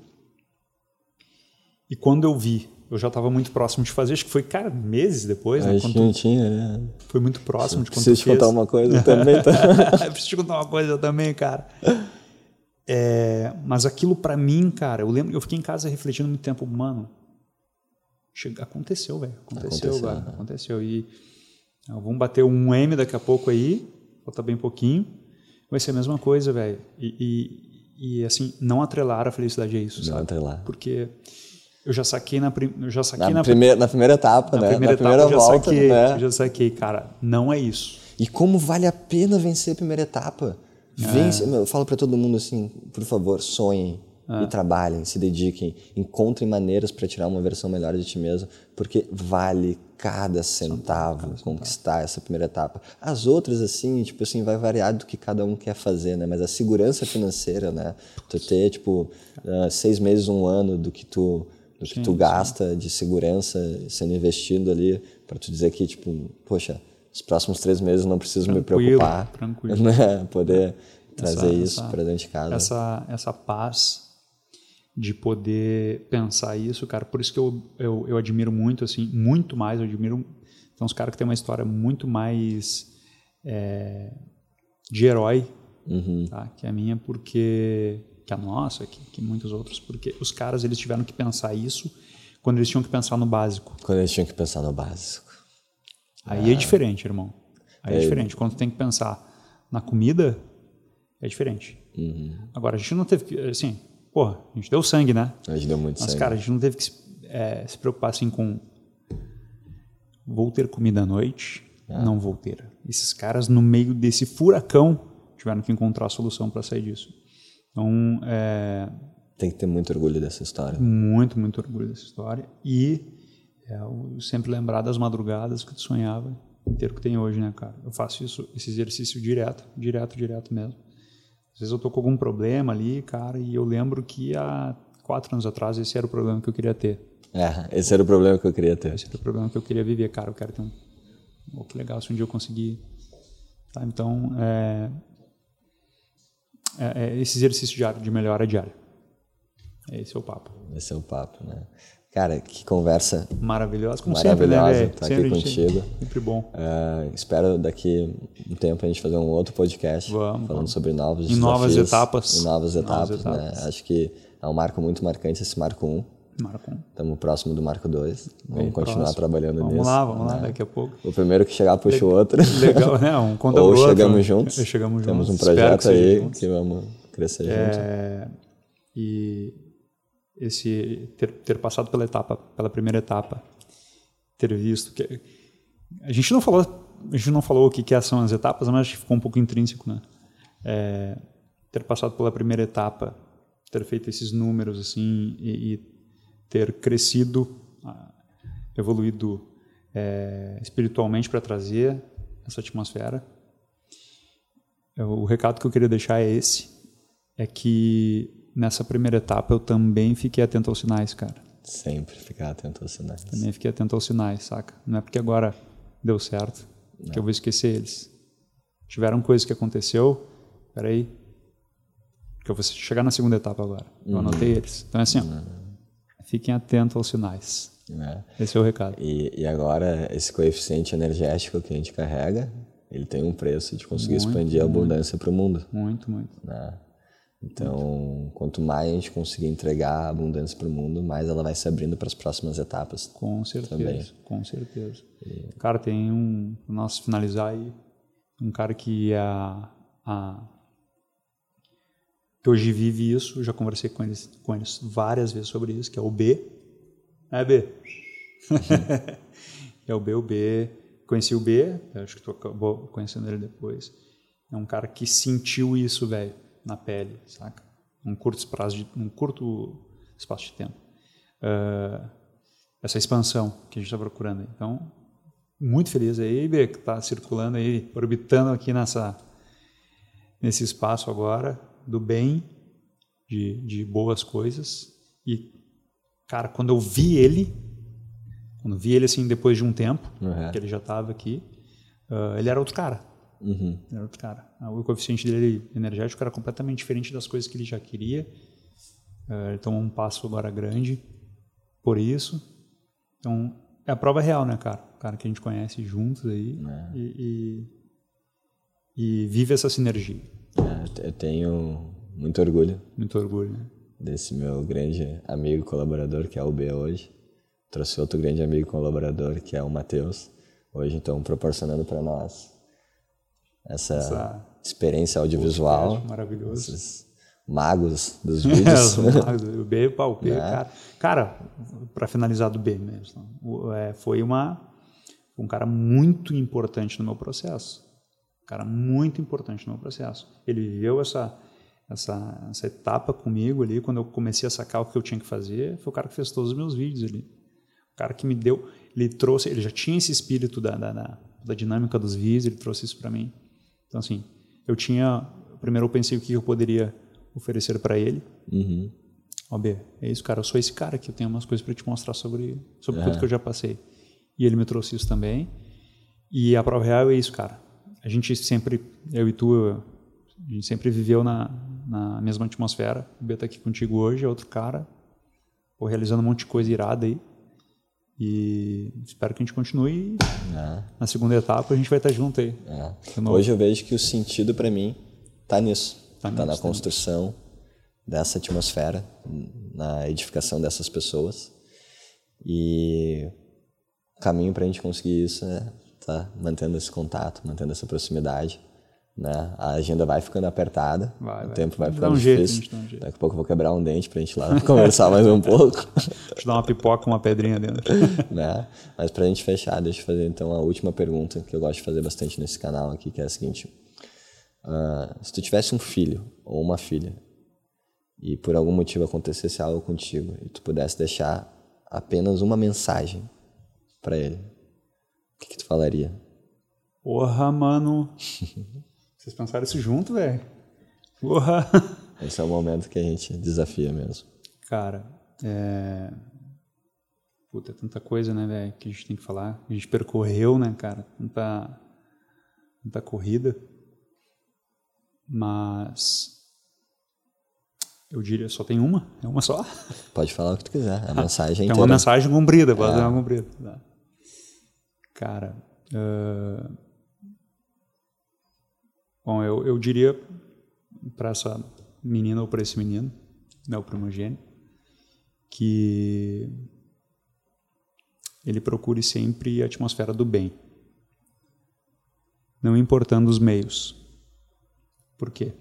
E quando eu vi, eu já estava muito próximo de fazer, acho que foi, cara, meses depois, né? Quando tu... tinha, né? Foi muito próximo de quando Preciso te contar uma coisa (laughs) também, tá? (laughs) Preciso te contar uma coisa também, cara. É, mas aquilo para mim, cara, eu lembro, eu fiquei em casa refletindo muito tempo, mano. Chega, aconteceu, velho. Aconteceu, aconteceu, né? aconteceu. E ó, vamos bater um M daqui a pouco aí, falta bem pouquinho. Vai ser a mesma coisa, velho. E, e, assim, não atrelar a felicidade a isso, não sabe? Atrelar. Porque eu já saquei na, eu já saquei na, na, primeira, na primeira etapa, na né? Primeira na primeira etapa, volta, eu já saquei, né? Eu já saquei, cara, não é isso. E como vale a pena vencer a primeira etapa? Vence, é. eu falo para todo mundo assim, por favor, sonhem é. e trabalhem, se dediquem, encontrem maneiras para tirar uma versão melhor de ti mesmo, porque vale cada centavo conquistar essa primeira etapa. As outras assim, tipo assim, vai variar do que cada um quer fazer, né? Mas a segurança financeira, né? Tu ter tipo uh, seis meses, um ano do que tu do que sim, tu gasta sim. de segurança sendo investido ali para tu dizer que tipo, poxa, os próximos três meses não preciso tranquilo, me preocupar. Tranquilo. (laughs) Né? Poder trazer essa, isso para dentro de casa. Essa, essa paz de poder pensar isso, cara. Por isso que eu, eu, eu admiro muito, assim, muito mais. Eu admiro. Tem uns caras que têm uma história muito mais é, de herói uhum. tá? que a minha, porque. que a nossa, que, que muitos outros. Porque os caras eles tiveram que pensar isso quando eles tinham que pensar no básico. Quando eles tinham que pensar no básico. Aí é ah. é diferente, irmão. Aí é, é diferente. Quando tem que pensar na comida, é diferente. Uhum. Agora, a gente não teve que, assim, porra, a gente deu sangue, né? A gente deu muito Mas, sangue. cara, a gente não teve que se, é, se preocupar assim com vou ter comida à noite, ah. não vou ter. Esses caras, no meio desse furacão, tiveram que encontrar a solução para sair disso. Então, é, tem que ter muito orgulho dessa história. Muito, muito orgulho dessa história. E é, sempre lembrar das madrugadas que tu sonhava ter o que tem hoje, né, cara? Eu faço isso, esse exercício direto, direto, direto mesmo. Às vezes eu tô com algum problema ali, cara, e eu lembro que há quatro anos atrás esse era o problema que eu queria ter. É, esse era o problema que eu queria ter. Esse era o problema que eu queria viver, cara. Eu quero ter um. Oh, que legal se um dia eu conseguir. Tá, então, é, é, é esse exercício diário de melhora diária. Esse é o papo. Esse é o papo, né? Cara, que conversa maravilhosa, como maravilhosa sempre, né? Estar tá aqui contigo. Sempre bom. Uh, espero daqui um tempo a gente fazer um outro podcast vamos, falando vamos. sobre novos em novas etapas. Em novas etapas, novas etapas. Né? Acho que é um marco muito marcante esse Marco 1. Marco 1. Estamos próximo do Marco 2. Vamos Bem continuar próximo. trabalhando vamos nisso. Vamos lá, vamos né? lá, daqui a pouco. O primeiro que chegar puxa o outro. (laughs) Legal, né? Um (laughs) conta Ou outro. chegamos juntos. Chegamos Temos juntos. um projeto aí que vamos crescer é... juntos. E esse ter, ter passado pela etapa, pela primeira etapa, ter visto que a gente não falou, a gente não falou o que, que são as etapas, mas acho que ficou um pouco intrínseco, né? É, ter passado pela primeira etapa, ter feito esses números assim e, e ter crescido, evoluído é, espiritualmente para trazer essa atmosfera. O recado que eu queria deixar é esse, é que nessa primeira etapa eu também fiquei atento aos sinais, cara. Sempre ficar atento aos sinais. Também fiquei atento aos sinais, saca? Não é porque agora deu certo Não. que eu vou esquecer eles. Tiveram coisas que aconteceu, peraí, que eu vou chegar na segunda etapa agora. Eu uhum. anotei eles. Então é assim, uhum. ó, fiquem atentos aos sinais. É. Esse é o recado. E, e agora, esse coeficiente energético que a gente carrega, ele tem um preço de conseguir muito, expandir a abundância para o mundo. Muito, muito. Né? Então, quanto mais a gente conseguir entregar abundância para o mundo, mais ela vai se abrindo para as próximas etapas. Com certeza, também. com certeza. E... Cara, tem um, para nós finalizar aí, um cara que é a, a que hoje vive isso, já conversei com eles, com eles várias vezes sobre isso, que é o B. É B. (laughs) é o B, o B. Conheci o B, acho que tu acabou conhecendo ele depois. É um cara que sentiu isso, velho, na pele, saca? Um curto espaço de, um curto espaço de tempo. Uh, essa expansão que a gente está procurando. Então, muito feliz aí, B, que está circulando aí, orbitando aqui nessa, nesse espaço agora do bem, de, de boas coisas. E, cara, quando eu vi ele, quando eu vi ele assim depois de um tempo, uhum. que ele já estava aqui, uh, ele era outro cara. Uhum. Era outro cara. O coeficiente dele energético era completamente diferente das coisas que ele já queria. Uh, ele tomou um passo agora grande por isso. Então, é a prova real, né, cara? O cara que a gente conhece juntos aí é. e, e, e vive essa sinergia. É, eu tenho muito orgulho. Muito orgulho, né? Desse meu grande amigo colaborador, que é o B hoje. Trouxe outro grande amigo colaborador, que é o Matheus. Hoje estão proporcionando para nós essa, essa, experiência audiovisual. Maravilhoso. Esses magos dos (laughs) vídeos. é. O B, o (laughs) é. cara. Cara, para finalizar do B mesmo, é, foi uma um cara muito importante no meu processo cara muito importante no meu processo. Ele viveu essa, essa, essa etapa comigo ali, quando eu comecei a sacar o que eu tinha que fazer, foi o cara que fez todos os meus vídeos ali. O cara que me deu, ele trouxe, ele já tinha esse espírito da, da, da, da dinâmica dos vídeos, ele trouxe isso para mim. Então, assim, eu tinha, primeiro eu pensei o que eu poderia oferecer para ele. Uhum. Ó, B, é isso, cara, eu sou esse cara que eu tenho umas coisas para te mostrar sobre, sobre tudo que eu já passei. E ele me trouxe isso também. E a prova real é isso, cara a gente sempre, eu e tu, a gente sempre viveu na, na mesma atmosfera. O Beta aqui contigo hoje, é outro cara, ou realizando um monte de coisa irada aí. E espero que a gente continue. É. Na segunda etapa a gente vai estar junto aí. É. Hoje eu vejo que o sentido para mim tá nisso. Tá, tá na construção dessa atmosfera, na edificação dessas pessoas. E o caminho para a gente conseguir isso é tá mantendo esse contato, mantendo essa proximidade. Né? A agenda vai ficando apertada, vai, o tempo vai ficando um difícil. Jeito, um jeito. Daqui a pouco eu vou quebrar um dente pra gente lá (laughs) conversar mais um pouco. Deixa eu dar uma pipoca uma pedrinha dentro. (laughs) né? Mas pra gente fechar, deixa eu fazer então a última pergunta que eu gosto de fazer bastante nesse canal aqui, que é a seguinte. Uh, se tu tivesse um filho ou uma filha e por algum motivo acontecesse algo contigo e tu pudesse deixar apenas uma mensagem para ele, o que, que tu falaria? Porra, mano. (laughs) Vocês pensaram isso junto, velho? Porra. (laughs) Esse é o momento que a gente desafia mesmo. Cara, é. Puta, é tanta coisa, né, velho, que a gente tem que falar. A gente percorreu, né, cara? Tanta, tanta corrida. Mas. Eu diria, só tem uma? É uma só? Pode falar o que tu quiser. A mensagem é inteira. É uma mensagem comprida, pode é. ser uma comprida. Tá. Cara, uh... bom, eu, eu diria para essa menina ou para esse menino, né, o primogênito, que ele procure sempre a atmosfera do bem, não importando os meios. Por quê?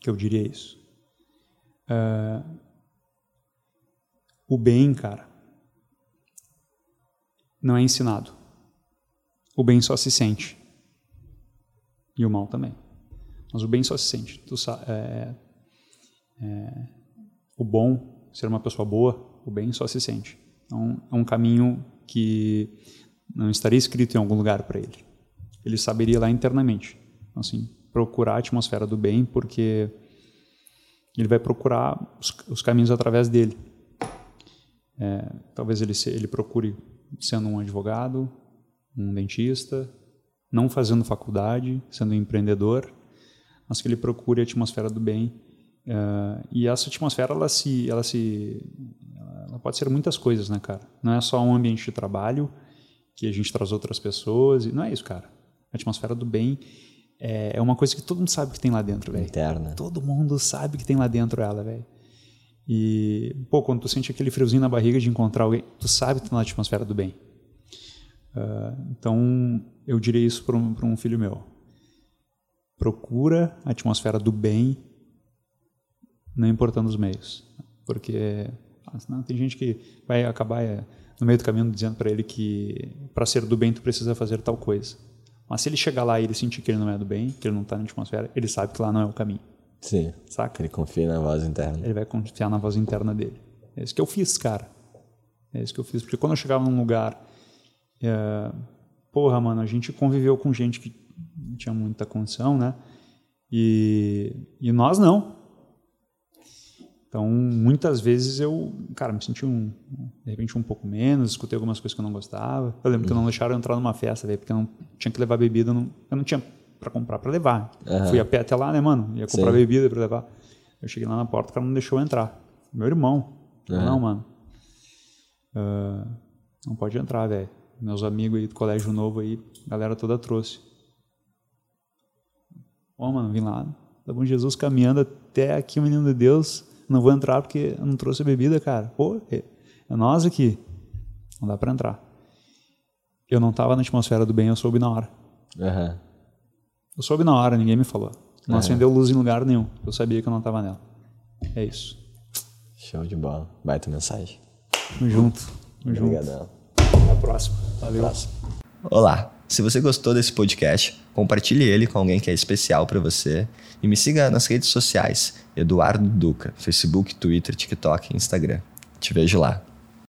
Que eu diria isso. Uh... o bem, cara, não é ensinado. O bem só se sente. E o mal também. Mas o bem só se sente. Tu, é, é, o bom, ser uma pessoa boa, o bem só se sente. Então, é um caminho que não estaria escrito em algum lugar para ele. Ele saberia lá internamente. Então, assim, procurar a atmosfera do bem, porque ele vai procurar os, os caminhos através dele. É, talvez ele, se, ele procure sendo um advogado, um dentista, não fazendo faculdade, sendo empreendedor, mas que ele procure a atmosfera do bem. Uh, e essa atmosfera, ela se, ela se, ela pode ser muitas coisas, né, cara? Não é só um ambiente de trabalho que a gente traz outras pessoas e não é isso, cara. A atmosfera do bem é, é uma coisa que todo mundo sabe que tem lá dentro, velho. Interna. Todo mundo sabe que tem lá dentro ela, velho. E, pô, quando tu sente aquele friozinho na barriga de encontrar alguém, tu sabe que tá na atmosfera do bem. Uh, então, eu diria isso para um, um filho meu. Procura a atmosfera do bem, não importando os meios. Porque ah, senão tem gente que vai acabar é, no meio do caminho dizendo para ele que para ser do bem tu precisa fazer tal coisa. Mas se ele chegar lá e ele sentir que ele não é do bem, que ele não está na atmosfera, ele sabe que lá não é o caminho. Sim. Saca? Ele confia na voz interna. Ele vai confiar na voz interna dele. É isso que eu fiz, cara. É isso que eu fiz. Porque quando eu chegava num lugar. É... Porra, mano, a gente conviveu com gente que tinha muita condição, né? E, e nós não. Então, muitas vezes eu, cara, me senti um, de repente um pouco menos, escutei algumas coisas que eu não gostava. Eu lembro que não deixaram eu entrar numa festa, véio, porque eu não tinha que levar bebida, eu não, eu não tinha para comprar para levar. Uhum. Fui a pé até lá, né, mano? Ia comprar Sim. bebida para levar. Eu cheguei lá na porta, o cara não deixou eu entrar. Meu irmão. Uhum. Não, mano. Uh, não pode entrar, velho. Meus amigos aí do colégio novo aí, a galera toda trouxe. Oh, mano, vim lá, tá bom Jesus caminhando até aqui, o menino de Deus não vou entrar porque eu não trouxe bebida, cara. Pô, é, é nós aqui. Não dá para entrar. Eu não estava na atmosfera do bem, eu soube na hora. Uhum. Eu soube na hora, ninguém me falou. Não uhum. acendeu luz em lugar nenhum. Eu sabia que eu não estava nela. É isso. Show de bola. Baita mensagem. Tamo junto. Tamo Obrigadão. Próxima. Valeu. Próxima. Olá. Se você gostou desse podcast, compartilhe ele com alguém que é especial para você e me siga nas redes sociais, Eduardo Duca, Facebook, Twitter, TikTok e Instagram. Te vejo lá.